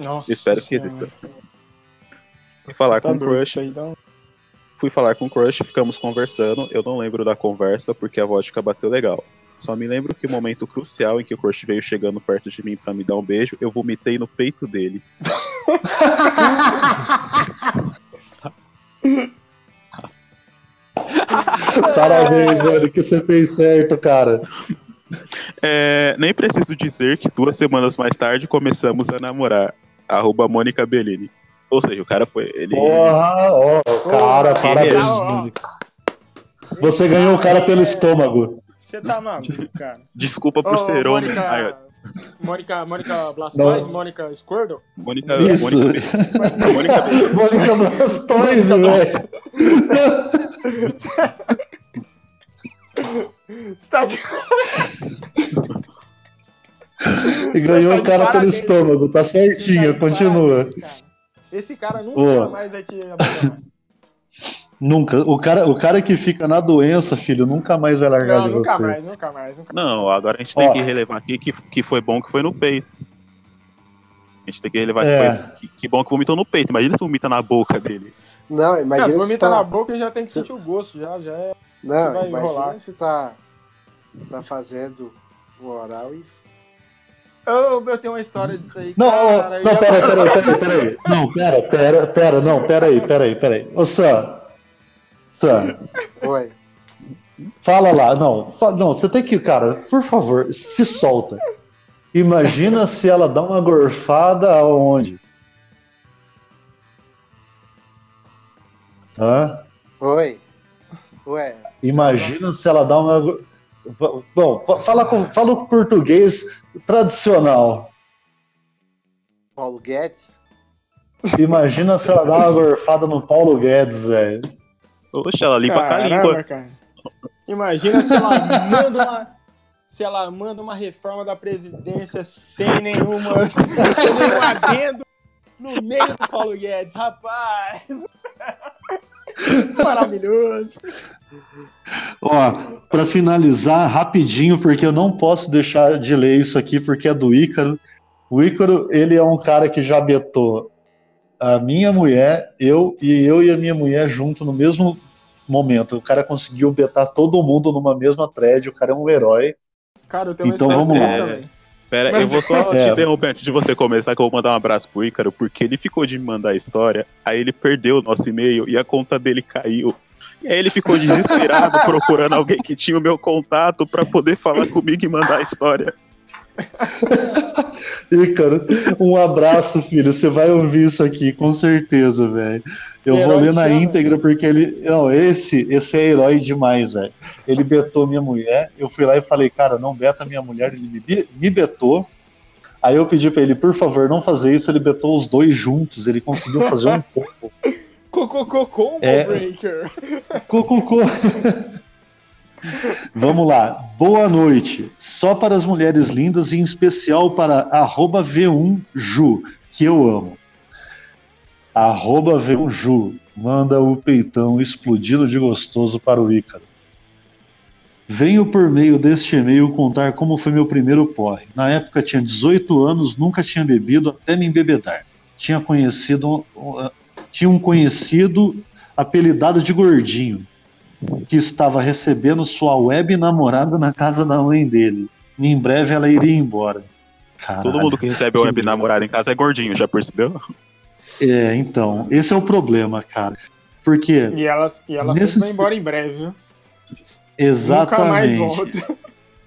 Nossa. Espero que exista. Fui falar Tá com o crush, isso aí, fui falar com o crush, ficamos conversando. Eu não lembro da conversa porque a vodka bateu legal. Só me lembro que o momento crucial em que o crush veio chegando perto de mim pra me dar um beijo, eu vomitei no peito dele. *laughs* Parabéns, velho, que você fez certo, cara. É, nem preciso dizer que duas semanas mais tarde começamos a namorar. Arroba Mônica Bellini. Ou seja, o cara foi. Ele. Porra, ó, cara, Pô, parabéns, mano. Você ganhou o cara pelo estômago. Você tá maluco, *laughs* cara. Desculpa por Ô, ser homem. Mônica, Ai, Mônica, Mônica Blastoise, Não. Mônica Squirtle. Mônica, Isso. Mônica, Mônica. *laughs* Mônica Blastões, velho. *laughs* Você tá de... E ganhou Tá o cara pelo estômago, tá certinho, Tá continua. Esse cara nunca Ô. mais vai te abandonar. Nunca. O cara, o cara que fica na doença, filho, nunca mais vai largar Não, de nunca você. mais, nunca mais, nunca mais. Não, agora a gente tem Ó. que relevar aqui que, que foi bom que foi no peito. A gente tem que relevar É. que, foi, que, que bom que vomitou no peito. Imagina se vomita na boca dele. Não, imagina se vomita na tá. boca e já tem que sentir o gosto, já, já é. Não, vai imagina enrolar. se tá. Tá fazendo o oral e. Eu, eu tenho uma história disso aí. Não, cara, não, já- pera, pera, pera, pera aí. Não, pera, pera, pera, não, pera aí, pera aí, pera aí. Ô, Sam, Sam, Oi. fala lá. Não, fa- não, você tem que, cara, por favor, se solta. Imagina se ela dá uma gorfada aonde? Hã? Oi. Ué. Imagina se ela dá uma. Bom, fa- fala com, fala com português tradicional. Paulo Guedes? Imagina se ela dá uma gorfada no Paulo Guedes, velho. Oxe, ela limpa com a língua. cara. Imagina se ela manda uma. Se ela manda uma reforma da presidência sem nenhuma. sem nenhum adendo no meio do Paulo Guedes, rapaz! Maravilhoso! Ó, pra finalizar rapidinho, porque eu não posso deixar de ler isso aqui porque é do Ícaro. O Ícaro, ele é um cara que já betou a minha mulher, eu e eu e a minha mulher junto no mesmo momento. O cara conseguiu betar todo mundo numa mesma thread, o cara é um herói. Cara, eu tenho uma Então, vamos lá. também. Pera, Mas- eu vou só *laughs* É. te interromper antes de você começar, que eu vou mandar um abraço pro Ícaro, porque ele ficou de me mandar a história, aí ele perdeu o nosso e-mail e a conta dele caiu. E aí ele ficou desesperado procurando alguém que tinha o meu contato pra poder falar comigo e mandar a história. *laughs* Ícaro, um abraço, filho. Você vai ouvir isso aqui, com certeza, velho. Eu vou Herói ler na chama. íntegra porque ele. Não, esse, esse é herói demais, velho. Ele betou minha mulher. Eu fui lá e falei, cara, não beta minha mulher. Ele me, me betou. Aí eu pedi pra ele, por favor, não fazer isso. Ele betou os dois juntos. Ele conseguiu fazer um *laughs* combo. Cococô combo É. breaker. Cococô. *laughs* Vamos lá. Boa noite. Só para as mulheres lindas e em especial para arroba V1Ju, que eu amo. Arroba V1Ju. Manda o peitão explodido de gostoso para o Ícaro. Venho por meio deste e-mail contar como foi meu primeiro porre. Na época tinha 18 anos, nunca tinha bebido até me embebedar. Tinha conhecido tinha um conhecido apelidado de gordinho que estava recebendo sua web namorada na casa da mãe dele. E em breve ela iria embora. Caralho. Todo mundo que recebe o web namorado em casa é gordinho, já percebeu? É, então, esse é o problema, cara. Porque E ela, e ela Nesse- sempre vai embora em breve, viu? exatamente Nunca mais volta.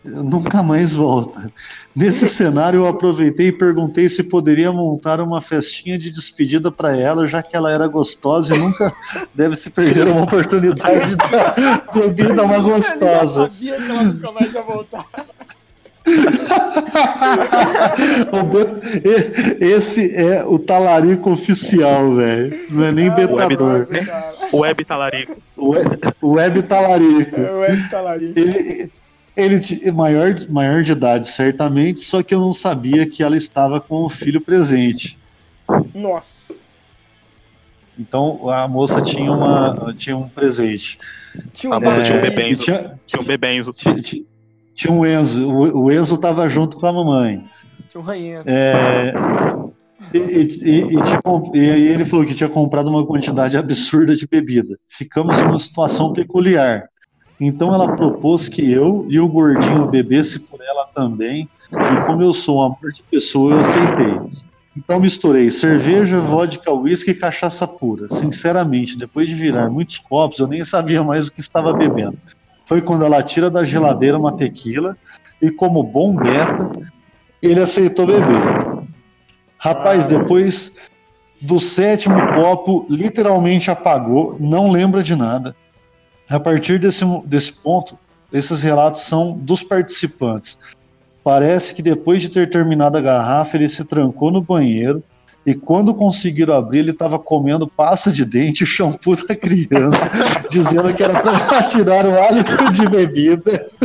Nunca mais volta. Nesse *laughs* cenário, eu aproveitei e perguntei se poderia montar uma festinha de despedida para ela, já que ela era gostosa e nunca *laughs* deve se perder uma oportunidade da bebida uma Eu gostosa. sabia que ela nunca mais ia voltar. *laughs* Esse é o talarico oficial, velho. Não é nem Ah, betador. Web talarico. O we- o web talarico. É o Web Talarico. Ele, ele maior, maior de idade, certamente, só que eu não sabia que ela estava com o filho presente. Nossa. Então a moça tinha, uma, tinha um presente. Tinha A um moça É, tinha um bebê. bebê e Enzo. tinha, Tinha um bebenzo. tinha, tinha- tinha um Enzo. O, o Enzo estava junto com a mamãe. Tinha um ranhento. É, e, e- e tinha e aí ele falou que tinha comprado uma quantidade absurda de bebida. Ficamos em uma situação peculiar. Então ela propôs que eu e o gordinho bebesse por ela também. E como eu sou um amor de pessoa, eu aceitei. Então misturei cerveja, vodka, uísque e cachaça pura. Sinceramente, depois de virar muitos copos, eu nem sabia mais o que estava bebendo. Foi quando ela tira da geladeira uma tequila e, como bom beta, ele aceitou beber. Rapaz, depois do sétimo copo, literalmente apagou, não lembra de nada. A partir desse, desse ponto, esses relatos são dos participantes. Parece que depois de ter terminado a garrafa, ele se trancou no banheiro e quando conseguiram abrir, ele estava comendo pasta de dente e shampoo da criança, *laughs* dizendo que era para *laughs* tirar o hálito de bebida. *laughs*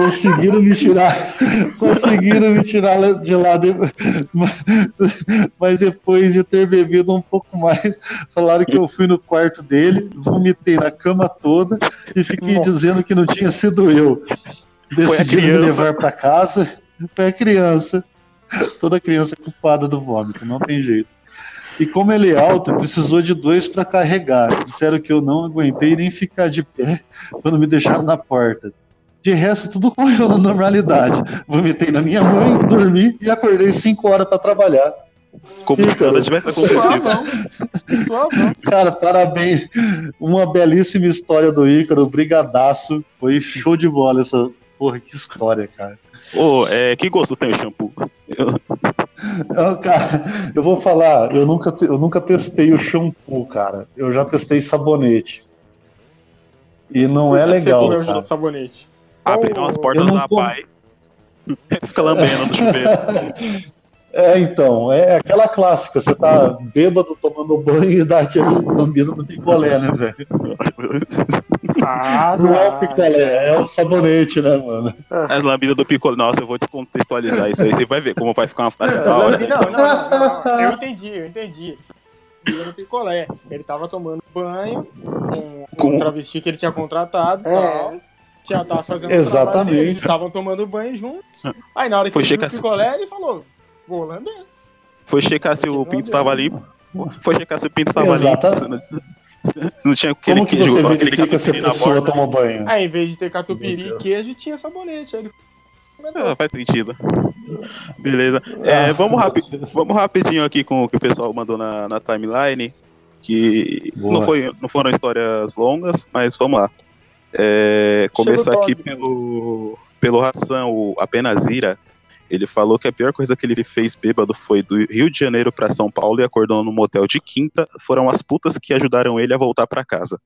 Conseguiram me tirar, conseguiram me tirar de lá, de- mas depois de ter bebido um pouco mais, falaram que eu fui no quarto dele, vomitei na cama toda e fiquei Nossa. dizendo que não tinha sido eu. Decidiram me levar para casa, foi a criança. Toda criança é culpada do vômito, não tem jeito. E como ele é alto, precisou de dois para carregar. Disseram que eu não aguentei nem ficar de pé quando me deixaram na porta. De resto, tudo *laughs* correu na normalidade. Vomitei na minha mãe, dormi e acordei 5 horas para trabalhar. Como se nada tivesse acontecido. Suavão. Suavão. Cara, parabéns. Uma belíssima história do Ícaro, brigadaço. Foi show de bola essa. Porra, que história, cara. Ô, é, que gosto tem o shampoo? Eu- Eu, cara, eu vou falar, eu nunca, eu nunca testei o shampoo, cara. Eu já testei sabonete. E não é que legal, Você comeu cara. o sabonete. Abriram as portas da como. pai. *laughs* Fica lambendo no chuveiro. *laughs* É, então, é aquela clássica, você tá bêbado tomando banho e dá aquele lambido no picolé, né, velho? Ah, Não é o tá. picolé, é o sabonete, né, mano? As lambidas do picolé. Nossa, eu vou te contextualizar isso aí. Você vai ver como vai ficar uma frase Não, da hora. não, não, não, não. Eu entendi, eu entendi. Ele no picolé. Ele tava tomando banho com, com Com- o travesti que ele tinha contratado e É. tal. Já tava fazendo Exatamente. estavam tomando banho juntos. Aí na hora que Foi viu o checar se- picolé, ele falou, vou lamber. Foi checar se o pinto tava limpo. Foi checar se o pinto tava. Se não, tinha aquele Como que queijo, você verifica se a catupiry na pessoa borda. toma banho? Aí, em vez de ter catupiry e queijo, tinha sabonete. Aí ele Ah, faz sentido. Beleza. É, Ah, vamos, rapi- vamos rapidinho aqui com o que o pessoal mandou na, na timeline. Que Boa. não, foi, não foram histórias longas, mas vamos lá. É, começar aqui Todd. pelo, pelo Hassan, o apenas Ira. Ele falou que a pior coisa que ele fez bêbado foi do Rio de Janeiro pra São Paulo e acordou no motel de quinta. Foram as putas que ajudaram ele a voltar pra casa.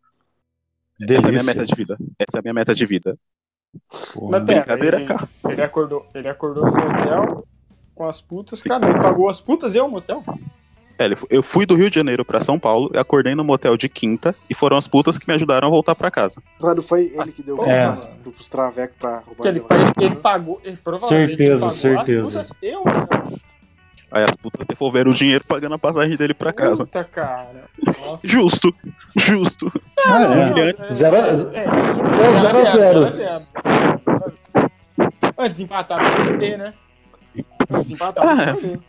Essa é a minha Delícia. meta de vida. Essa é a minha meta de vida. Porra. Mas pera, Brincadeira, ele, cara. ele acordou, ele acordou no motel com as putas. Cara, ele pagou as putas e eu o motel? É, eu fui do Rio de Janeiro pra São Paulo, e acordei no motel de quinta e foram as putas que me ajudaram a voltar pra casa. Mano, foi ele que deu É. pras- pros travecos pra roubar Que ele, ele, ele pagou, ele, provavelmente Certeza, ele pagou certeza. as putas eu motel. Aí as putas devolveram o dinheiro pagando a passagem dele pra casa. Puta, cara. Nossa. Justo, justo. Ah, é. Não, é- Zero a- é, É zero zero. zero. Antes de empatar, vai perder, né? Antes empatar, Ah, vai é. perder.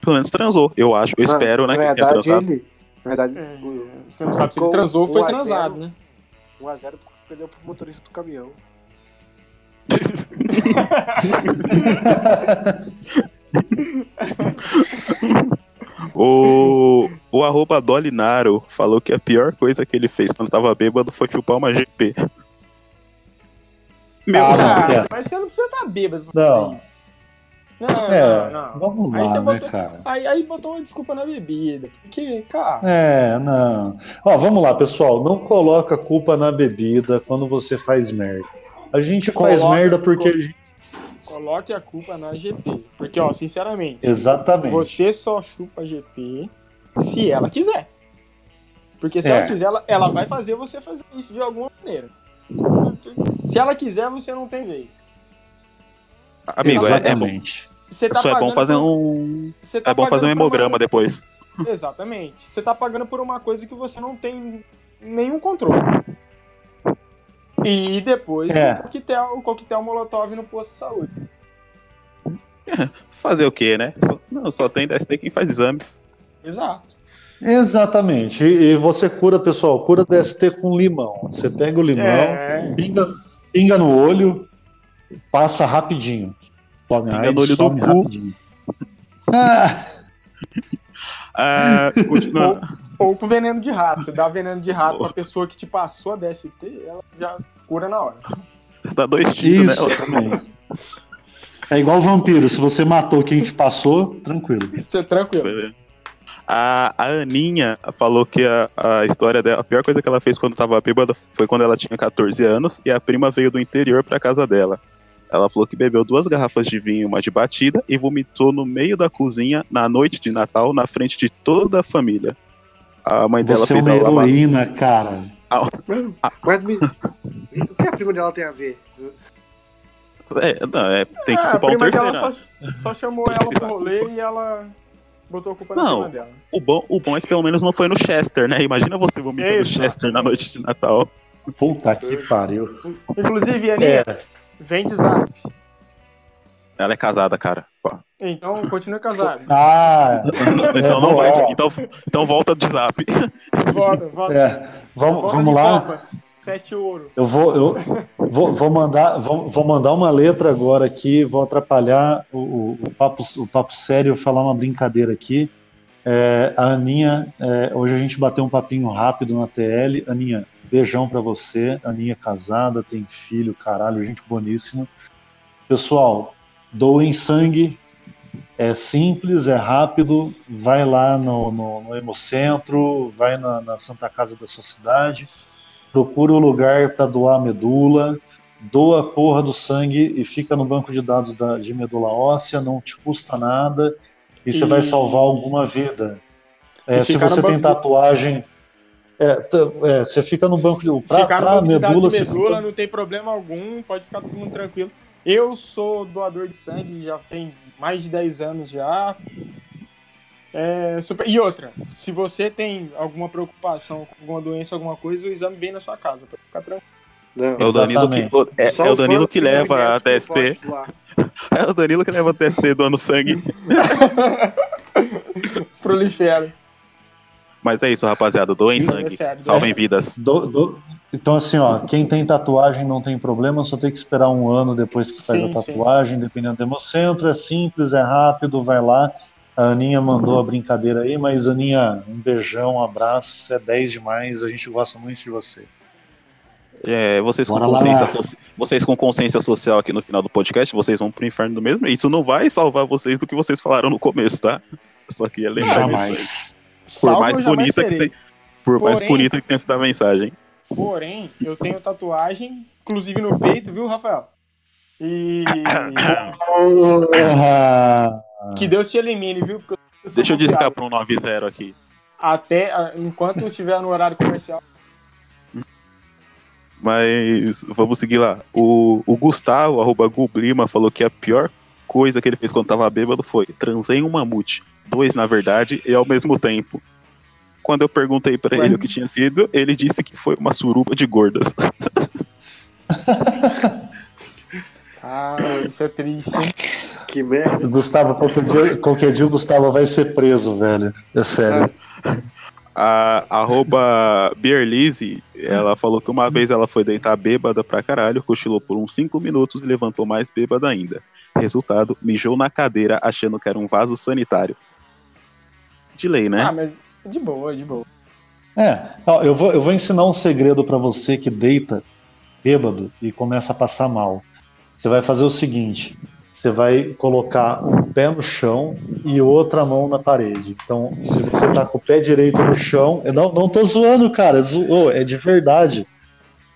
Pelo menos transou. Eu acho, eu espero, né? Na que verdade, transado. ele. Na verdade, É, o- Você não sabe se ele transou ou foi 1 a 0. transado, né? 1x0 porque deu pro motorista do caminhão. *laughs* O, o arroba Dolinaro falou que a pior coisa que ele fez quando tava bêbado foi chupar uma GP. Meu, Ah, Cara, mas você não precisa estar bêbado pra fazer Não. Não, É, não, não. vamos Aí você lá, né, botou- cara? Aí, aí botou uma desculpa na bebida. Porque, cara, É, não. Ó, vamos lá, pessoal. Não coloca culpa na bebida quando você faz merda. A gente faz Coloca- merda porque. a gente- coloque a culpa na GP. Porque, ó, sinceramente, Exatamente. você só chupa a GP se ela quiser. Porque se É. ela quiser, ela, ela vai fazer você fazer isso de alguma maneira. Se ela quiser, você não tem vez. Amigo, é, é bom. Exatamente. Você tá Isso é bom pagando fazer por- um. tá É bom fazer um por uma- hemograma depois. *laughs* Exatamente. Você tá pagando por uma coisa que você não tem nenhum controle. E depois É. o, coquetel, o coquetel molotov no posto de saúde. *laughs* Fazer o quê, né? Só- não, só tem DST quem faz exame. Exato. Exatamente. E, e você cura, pessoal, cura DST com limão. Você pega o limão, É. pinga, pinga no olho, passa rapidinho. Pinga no olho do cu. rapidinho. *laughs* Ah, Ah, continuando. Ou com veneno de rato. Você dá veneno de rato pra pessoa que te passou a DST, ela já cura na hora. Dá dois tiros, isso né? também. É igual vampiro, se você matou quem te passou, tranquilo. Isso é tranquilo. A, a Aninha falou que a, a história dela, a pior coisa que ela fez quando tava bêbada foi quando ela tinha 14 anos e a prima veio do interior pra casa dela. Ela falou que bebeu duas garrafas de vinho e uma de batida e vomitou no meio da cozinha na noite de Natal, na frente de toda a família. A mãe dela Você é fez uma ela lavar. heroína, cara. Mano, mas me... o que a prima dela tem a ver? É, não, é, tem que Ah, a culpar um prima terceiro. dela só, só chamou ela pro rolê e ela botou a culpa na Não. prima dela. O bom, o bom é que pelo menos não foi no Chester, né? Imagina você vomitando no. Chester na noite de Natal. Puta que pariu. Inclusive, Aninha, É, vem de zap. Ela é casada, cara. Pô. Então, continue casado. *laughs* ah, *laughs* Então não bom, vai. Então, então volta de zap. Volta, volta. é. Vamos, volta vamos de lá. Copas. Sete ouro. Eu vou, eu vou, vou mandar, vou, vou mandar uma letra agora aqui, vou atrapalhar o, o, o papo, o papo sério, falar uma brincadeira aqui. É, a Aninha, é, hoje a gente bateu um papinho rápido na TL. Aninha, beijão pra você. Aninha casada, tem filho, caralho, gente boníssima. Pessoal, doem sangue. É simples, é rápido. Vai lá no, no, no Hemocentro, vai na, na Santa Casa da sua cidade, procura o lugar para doar medula, doa a porra do sangue e fica no banco de dados da, de medula óssea, não te custa nada e, você E- vai salvar alguma vida. É, se você tem tatuagem, é, você fica no banco de. Pra, Ficar no pra banco de dados medula, de medula fica- não tem problema algum, pode ficar todo mundo tranquilo. Eu sou doador de sangue, já tem mais de 10 anos já. É, super- E outra, se você tem alguma preocupação com alguma doença, alguma coisa, o exame vem na sua casa, pode ficar tranquilo. Não. É o Danilo que, é, Só *laughs* é o Danilo que leva a TST. É o Danilo que leva a TST doando sangue. *laughs* Prolifera. Mas é isso, rapaziada. Doem sangue. Salvem é. vidas. Do- do- Então, assim, ó, quem tem tatuagem não tem problema, só tem que esperar um ano depois que faz Sim, a tatuagem, dependendo do hemocentro. É simples, é rápido, vai lá. A Aninha mandou a brincadeira aí, mas Aninha, um beijão, um abraço, é 10 demais, a gente gosta muito de você. É, vocês, com Bora consciência vocês com consciência social aqui no final do podcast, vocês vão pro inferno do mesmo. Isso não vai salvar vocês do que vocês falaram no começo, tá? Só que é lembrar. Jamais. Por mais bonita que tem, por mais Porém- bonita que tenha sido a mensagem. Porém, eu tenho tatuagem, inclusive no peito, viu, Rafael? E. *coughs* Que Deus te elimine, viu? Eu Deixa eu discar pra um 90 aqui. Até ah, enquanto eu estiver no horário comercial. Mas vamos seguir lá. O, o Gustavo, arroba Gublima, falou que a pior coisa que ele fez quando tava bêbado foi transei um mamute. Dois, na verdade, e ao mesmo tempo. Quando eu perguntei pra Ué. ele o que tinha sido, ele disse que foi uma suruba de gordas. *laughs* Cara, isso é triste, hein? Que merda. Gustavo, qualquer dia, qualquer dia o Gustavo vai ser preso, velho. É sério. A arroba Beerlise, ela falou que uma vez ela foi deitar bêbada pra caralho, cochilou por uns 5 minutos e levantou mais bêbada ainda. Resultado, mijou na cadeira achando que era um vaso sanitário. De lei, né? Ah, mas de boa, de boa. É, eu vou, eu vou ensinar um segredo pra você que deita bêbado e começa a passar mal. Você vai fazer o seguinte: você vai colocar um pé no chão e outra mão na parede. Então, se você tá com o pé direito no chão, eu não, não tô zoando, cara, zo- ô, é de verdade.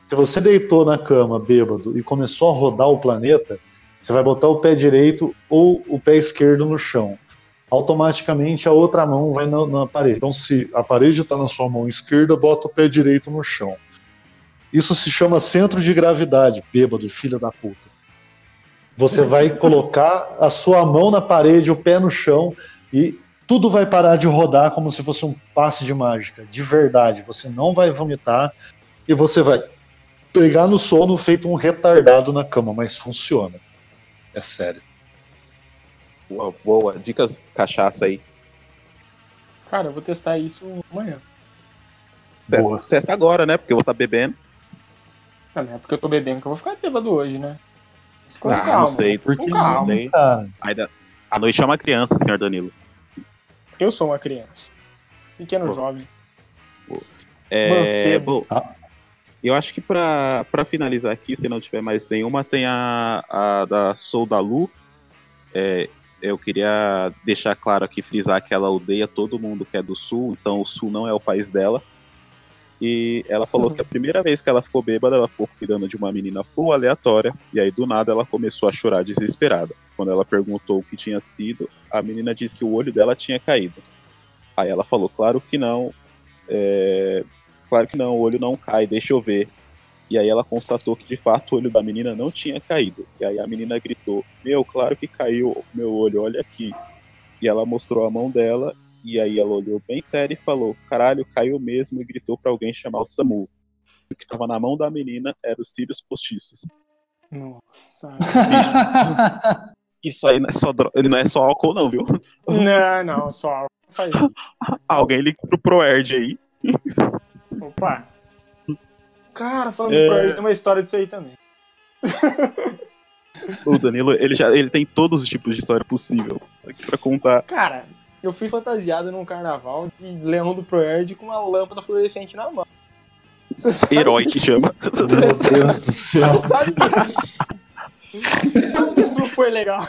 Se você deitou na cama bêbado e começou a rodar o planeta, você vai botar o pé direito ou o pé esquerdo no chão automaticamente a outra mão vai na, na parede. Então, se a parede está na sua mão esquerda, bota o pé direito no chão. Isso se chama centro de gravidade, bêbado, filha da puta. Você vai *laughs* colocar a sua mão na parede, o pé no chão e tudo vai parar de rodar como se fosse um passe de mágica, de verdade. Você não vai vomitar e você vai pegar no sono feito um retardado na cama, mas funciona. É sério. Boa, boa. Dicas cachaça aí. Cara, eu vou testar isso amanhã. Boa. Testa, agora, né? Porque você tá bebendo. Ah, não é porque eu tô bebendo que eu vou ficar bêbado hoje, né? Mas com Ah, calma. não sei. Por Com que calma. não, sei. Ainda... A noite é uma criança, senhor Danilo. Eu sou uma criança. Pequeno Pô. jovem. É, Mancebo. bom, Ah. eu acho que pra, pra finalizar aqui, se não tiver mais nenhuma, tem a, a da Sou da Lu. É, eu queria deixar claro aqui, frisar que ela odeia todo mundo que é do Sul, então o Sul não é o país dela. E ela falou que a primeira vez que ela ficou bêbada, ela ficou cuidando de uma menina full aleatória, e aí do nada ela começou a chorar desesperada. Quando ela perguntou o que tinha sido, a menina disse que o olho dela tinha caído. Aí ela falou, claro que não, é, claro que não, o olho não cai, deixa eu ver. E aí ela constatou que de fato o olho da menina não tinha caído. E aí a menina gritou: Meu, claro que caiu o meu olho, olha aqui. E ela mostrou a mão dela, e aí ela olhou bem séria e falou: Caralho, caiu mesmo, e gritou pra alguém chamar o SAMU. O que tava na mão da menina era os cílios postiços. Nossa. *laughs* Isso aí não é só, dro- não é só álcool, não, viu? não, não, só álcool. *laughs* Alguém liga pro Proerd aí. Opa. Cara, falando É. do Proerd, tem uma história disso aí também. *laughs* O Danilo, ele já ele tem todos os tipos de história possível aqui pra contar. Cara, eu fui fantasiado num carnaval de leão do Proerd com uma lâmpada fluorescente na mão. Herói que chama. *laughs* Meu Deus do céu. você sabe que... Você sabe que isso não foi legal.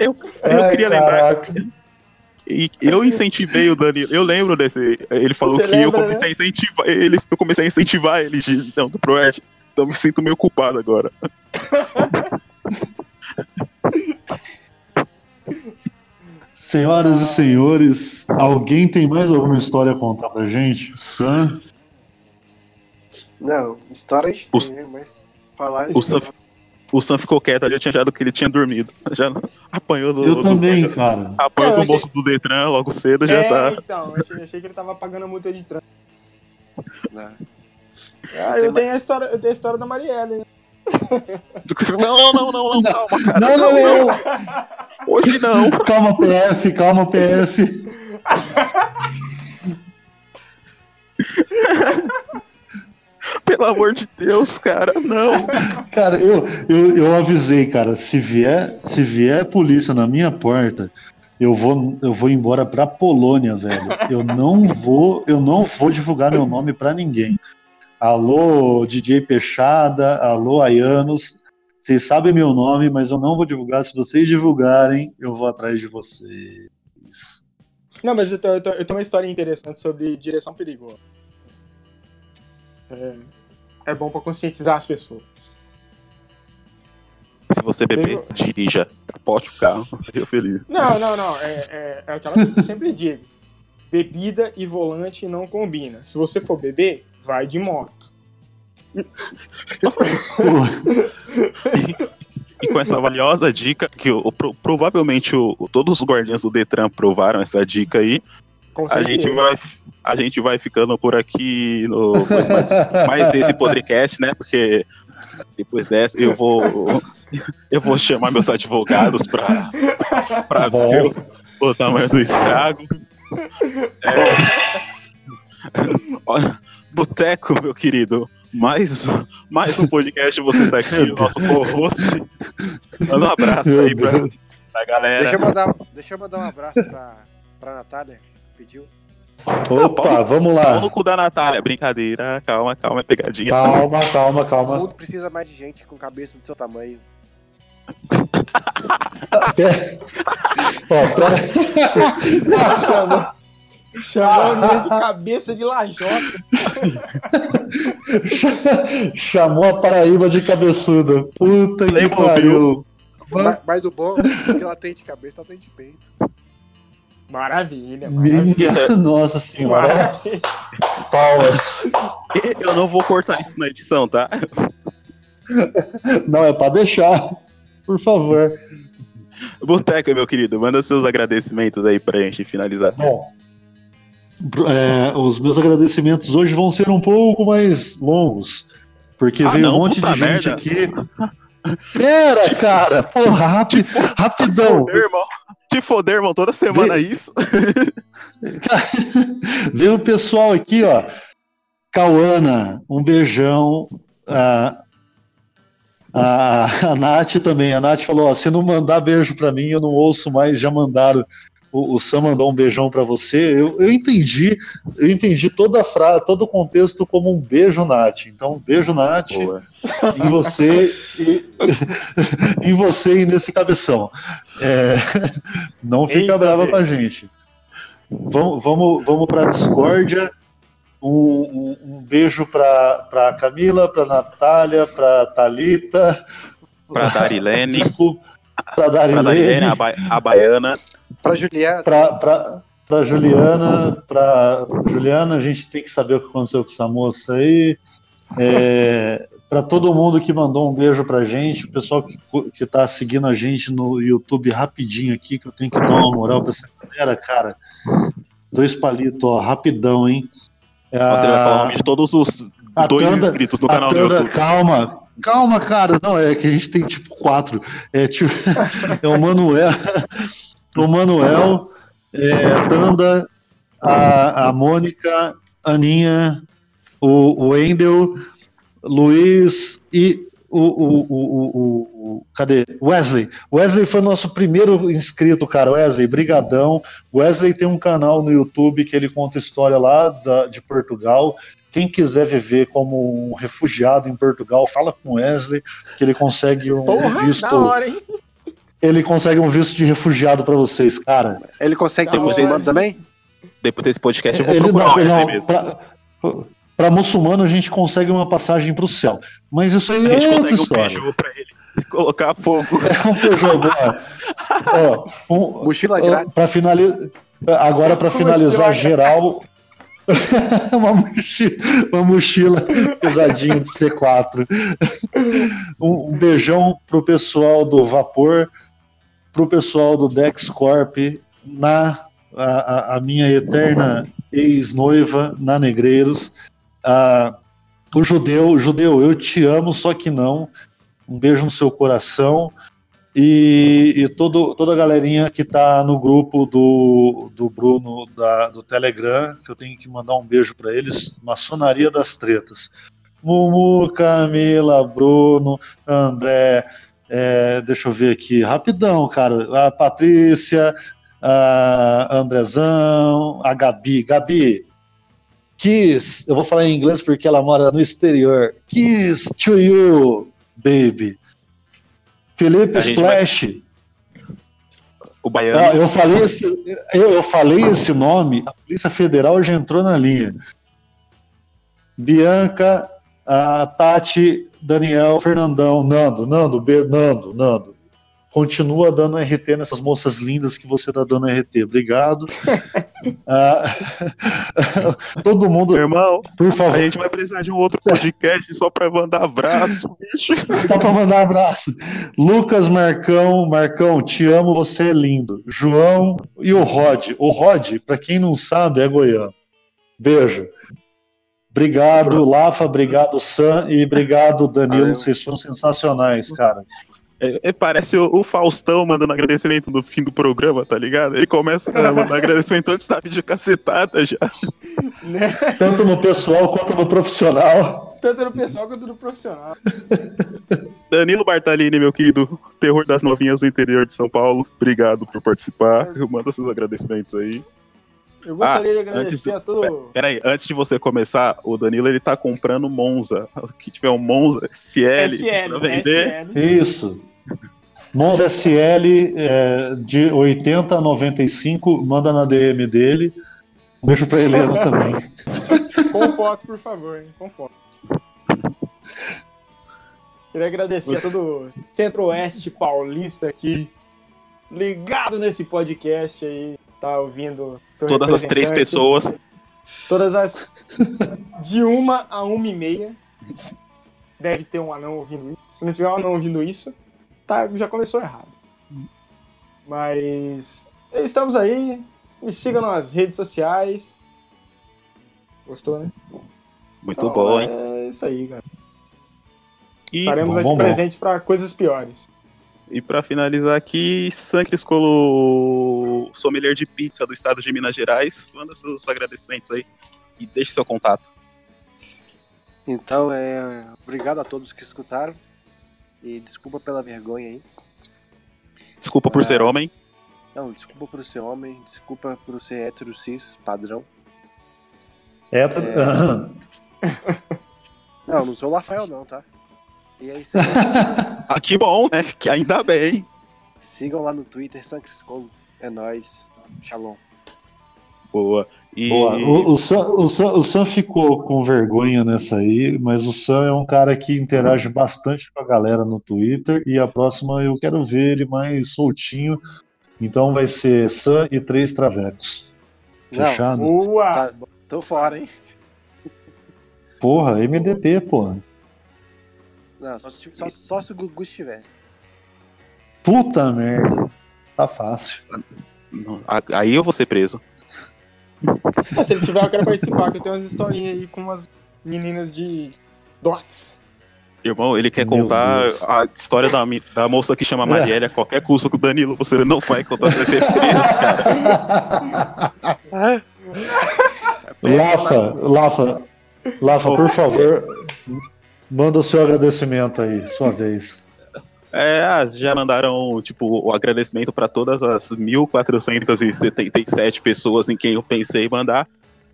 Eu, eu Ai, queria lembrar. E eu incentivei o Danilo. Eu lembro desse. Ele falou Você que eu lembra, comecei né? a incentivar. Ele, eu comecei a incentivar ele de, não, do Proerd. Então me sinto meio culpado agora. *laughs* Senhoras e senhores, alguém tem mais alguma história a contar pra gente? Sam? Não, história a gente O- tem, né? Mas falar. O Sam, o Sam ficou quieto ali, eu tinha achado que ele tinha dormido. *laughs* Já apanhou do. Eu do- também, cara. Apanhou do achei- bolso do Detran logo cedo, já é, tá. então, eu achei, achei que ele tava pagando a multa de trânsito. Né? Ah, eu tenho a história, eu tenho a história da Marielle, né? *laughs* Não, não, não, não, calma, cara. Não, não, não. Hoje não. *laughs* Calma, PF, calma, PF. *laughs* Pelo amor de Deus, cara, não. Cara, eu, eu, eu avisei, cara, se vier, se vier polícia na minha porta, eu vou, eu vou embora pra Polônia, velho. Eu não vou, eu não vou divulgar meu nome pra ninguém. Alô, DJ Peixada, alô, Aianos. Vocês sabem meu nome, mas eu não vou divulgar. Se vocês divulgarem, eu vou atrás de vocês. Não, mas eu tenho, eu tenho- eu tenho uma história interessante sobre direção perigosa. É, é bom pra conscientizar as pessoas. Se você beber, dirija. Capote o carro, *laughs* seja feliz. Não, não, não. É, é, é aquela coisa que eu sempre digo. Bebida e volante não combina. Se você for beber, vai de moto. E com essa valiosa dica, que o, o- pro- provavelmente o- todos os guardiãs do Detran provaram essa dica aí, a gente vai, a gente vai ficando por aqui no mais, mais desse podcast, né? Porque depois dessa eu vou eu vou chamar meus advogados para para ver o, o tamanho do estrago. É, Boteco, meu querido, mais, mais um podcast você tá aqui, o nosso co-host. Manda um abraço aí pra, pra galera. Deixa eu, mandar, deixa eu mandar um abraço pra, pra Natália. Pediu. Opa, vamos Pau lá. no cu da Natália, brincadeira, calma, calma, é pegadinha. Calma, calma, O calma. mundo precisa mais de gente com cabeça do seu tamanho. Ó, pera- Chamou, chamou a menina de cabeça de lajota. Chamou a Paraíba de cabeçuda. Puta que pariu. Mas, mas o bom é que ela tem de cabeça, ela tem de peito. Maravilha, maravilha. *laughs* Nossa senhora. Palmas. *laughs* Eu não vou cortar isso na edição, tá? Não, é pra deixar. Por favor. Boteco, meu querido, manda seus agradecimentos aí pra gente finalizar. Bom, é, os meus agradecimentos hoje vão ser um pouco mais longos. Porque Ah, veio não, um monte de gente merda. aqui. Pera, cara! Porra, rapi- rapidão! Foder, irmão. Te foder, irmão, toda semana Vê- isso. *laughs* Veio o pessoal aqui, ó. Cauana, um beijão. A, a, a Nath também. A Nath falou: ó, se não mandar beijo pra mim, eu não ouço mais. Já mandaram. O, o Sam mandou um beijão pra você. Eu, eu entendi, eu entendi toda a frase, todo o contexto como um beijo, Nath. Então, um beijo, Nath, Boa. em você e *laughs* em você e nesse cabeção. É, não fica Eita, brava com a gente. Vamos, vamos, vamos para discórdia. Um, um- um beijo para para Camila, para Natália, para Talita, Pra Darilene, para pra Darilene, Darilene, a, ba a baiana. Pra Juliana, para Juliana, para Juliana, a gente tem que saber o que aconteceu com essa moça aí. É, para todo mundo que mandou um beijo pra gente, o pessoal que, que tá seguindo a gente no YouTube rapidinho aqui, que eu tenho que dar uma moral pra essa galera, cara. Dois palitos, ó, rapidão, hein? É Você vai falar o nome de todos os a dois Tanda- inscritos no canal do Tanda- YouTube. Calma, calma, cara. Não, é que a gente tem tipo quatro. É, tipo, *laughs* é o Manuel, o Manuel, é, a Tanda, a, a Mônica, a Aninha, o, o Wendel, Luiz e o, o, o, o, o- cadê? Wesley. Wesley foi nosso primeiro inscrito, cara. Wesley, brigadão. Wesley tem um canal no YouTube que ele conta história lá da- de Portugal. Quem quiser viver como um refugiado em Portugal, fala com Wesley, que ele consegue um Porra, visto. da hora, hein? Ele consegue um visto de refugiado pra vocês, cara. Ele consegue ter muçulmano também? Depois desse podcast eu vou Ele procurar não, não, mesmo. pra, pra muçulmano a gente consegue uma passagem pro céu. Mas isso aí A gente é outra um história. Peugeot pra ele *laughs* colocar fogo. É um Peugeot boa. Ó, um, Mochila grátis. para finalizar, agora para finalizar geral, *laughs* uma mochila, uma mochila pesadinha de C4. Um, um beijão pro pessoal do Vapor, pro pessoal do Dexcorp, na a, a- minha eterna ex-noiva na Negreiros. Ah, o judeu, judeu, eu te amo, só que não. Um beijo no seu coração. E, e todo, toda a galerinha que tá no grupo do, do Bruno da- do Telegram, que eu tenho que mandar um beijo para eles, Maçonaria das Tretas. Mumu, Camila, Bruno, André, é, deixa eu ver aqui, rapidão, cara. A Patrícia, a Andrezão, a Gabi. Gabi, Kiss, eu vou falar em inglês porque ela mora no exterior. Kiss to you, baby. Felipe gente vai- Splash. O baiano. Ah, eu, falei esse, eu, eu falei esse nome, a Polícia Federal já entrou na linha. Bianca, a Tati, Daniel, Fernandão, Nando, Nando, Be- Nando, Nando. Continua dando RT nessas moças lindas que você tá dando RT. Obrigado. *laughs* Ah, *laughs* todo mundo, Meu irmão, por a favor, gente vai precisar de um outro podcast só pra mandar abraço, bicho. *laughs* Só para mandar abraço. Lucas Marcão, Marcão, te amo, você é lindo. João e o Rod. O Rod, para quem não sabe, é goiano. Beijo. Obrigado, Lafa, obrigado, Sam, e obrigado, Danilo. Valeu. Vocês foram sensacionais, cara. É, é, parece o, o Faustão mandando agradecimento no fim do programa, tá ligado? Ele começa a mandar agradecimento antes da vídeo cacetada já. Né? Tanto no pessoal quanto no profissional. Tanto no pessoal quanto no profissional. Danilo Bartalini, meu querido terror das novinhas do interior de São Paulo, obrigado por participar. Eu mando seus agradecimentos aí. Eu gostaria de antes agradecer do- a todo. Peraí, antes de você começar, o Danilo ele tá comprando Monza. *laughs* Que tiver um Monza SL, SL, pra vender. SL. Isso. Monza SL é, de 80 a 95, manda na DM dele. Beijo pra Helena *laughs* também. Com foto, por favor, hein? Com foto. Queria agradecer a todo Centro-Oeste paulista aqui, ligado nesse podcast aí, tá ouvindo. Todas as três pessoas. Todas as. De uma a uma e meia. Deve ter um anão ouvindo isso. Se não tiver um anão ouvindo isso, tá, já começou errado. Mas. Estamos aí. Me sigam nas redes sociais. Gostou, né? Muito Então, bom, hein? É isso aí, cara. E, Estaremos bom, aqui bom, bom. presentes para coisas piores. E pra finalizar aqui, Sancris Colo sommelier de pizza do estado de Minas Gerais. Manda seus agradecimentos aí e deixe seu contato. Então, é, obrigado a todos que escutaram. E desculpa pela vergonha aí. Desculpa por Ah. ser homem. Não, desculpa por ser homem, desculpa por ser hétero cis, padrão. É, *laughs* Não, não sou o Rafael não, tá? E aí, sigam, *laughs* Ah, que bom, né? Que ainda bem. sigam lá no Twitter, San Criscolo. É nóis. Shalom. Boa. E Boa. O, o, Sam, o, Sam, o Sam ficou com vergonha nessa aí, mas o Sam é um cara que interage bastante com a galera no Twitter e a próxima eu quero ver ele mais soltinho. Então vai ser Sam e três travecos. Não, Fechado? Boa! Tá, tô fora, hein? Porra, MDT, porra. Não, só, se- só, só se o Gugu estiver. Puta merda. Tá fácil. Aí eu vou ser preso. Ah, se ele tiver, eu quero participar, que eu tenho umas historinhas aí com umas meninas de dots. Irmão, ele quer Meu contar Deus. a história da, da moça que chama É. Marielle a qualquer custo com o Danilo. Você não vai contar, você ser preso, cara. *laughs* Lafa, Lafa, Lafa, por favor. Manda o seu agradecimento aí, sua vez. É, ah, já mandaram, tipo, o agradecimento para todas as 1.477 pessoas em quem eu pensei em mandar.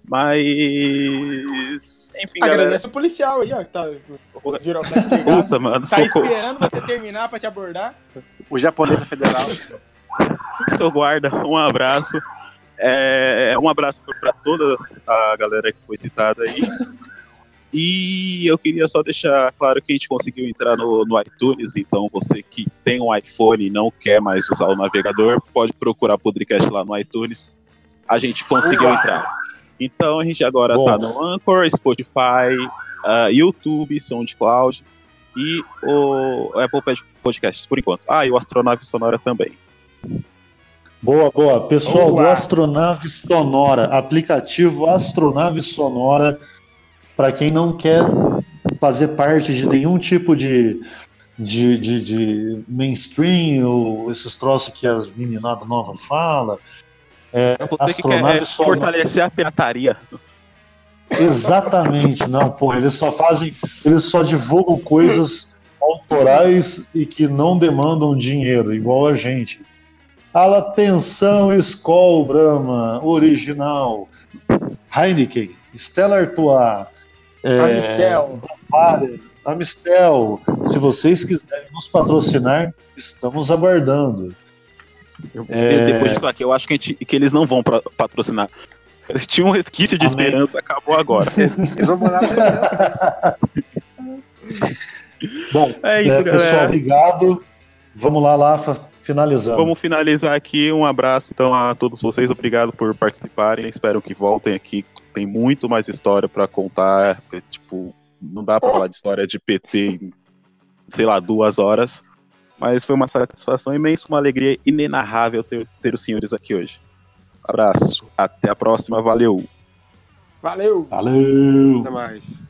Mas. Enfim, galera. Agradece o policial aí, ó, que tá. Puta, mano, Tá socorro. esperando você terminar pra te abordar. O japonês federal. Seu guarda, um abraço. É, um abraço para toda a galera que foi citada aí. E eu queria só deixar claro que a gente conseguiu entrar no, no iTunes, então você que tem um iPhone e não quer mais usar o navegador, pode procurar podcast lá no iTunes. A gente conseguiu entrar. Então a gente agora Bom. tá no Anchor, Spotify, ah, YouTube, SoundCloud e o Apple Podcasts por enquanto. Ah, e o Astronave Sonora também. Boa, boa. Pessoal do Boa. Astronave Sonora, aplicativo Astronave Sonora, para quem não quer fazer parte de nenhum tipo de, de, de, de mainstream ou esses troços que as meninadas novas falam. É, Você que quer é, fortalecer a pirataria. Exatamente, não, pô, eles só fazem, eles só divulgam coisas autorais e que não demandam dinheiro, igual a gente. Atenção, Skol Brahma, original, Heineken, Stella Artois, é, Amistel. Amistel. Se vocês quiserem nos patrocinar, estamos aguardando. Eu, É. Depois disso aqui, eu acho que, a gente- que eles não vão pra- patrocinar. *laughs* Eles tinham um resquício de Amém. esperança, acabou agora. *laughs* Eles vão mandar vocês. *laughs* Bom, É isso, é, pessoal, galera. obrigado. Vamos lá, Lafa, finalizando. Vamos finalizar aqui. Um abraço então a todos vocês. Obrigado por participarem. Espero que voltem aqui. Tem muito mais história pra contar. É, Tipo, não dá pra falar de história de PT em, sei lá, duas horas. Mas foi uma satisfação imensa, uma alegria inenarrável ter, ter os senhores aqui hoje. Abraço. Até a próxima. Valeu. Valeu! Valeu! Até mais.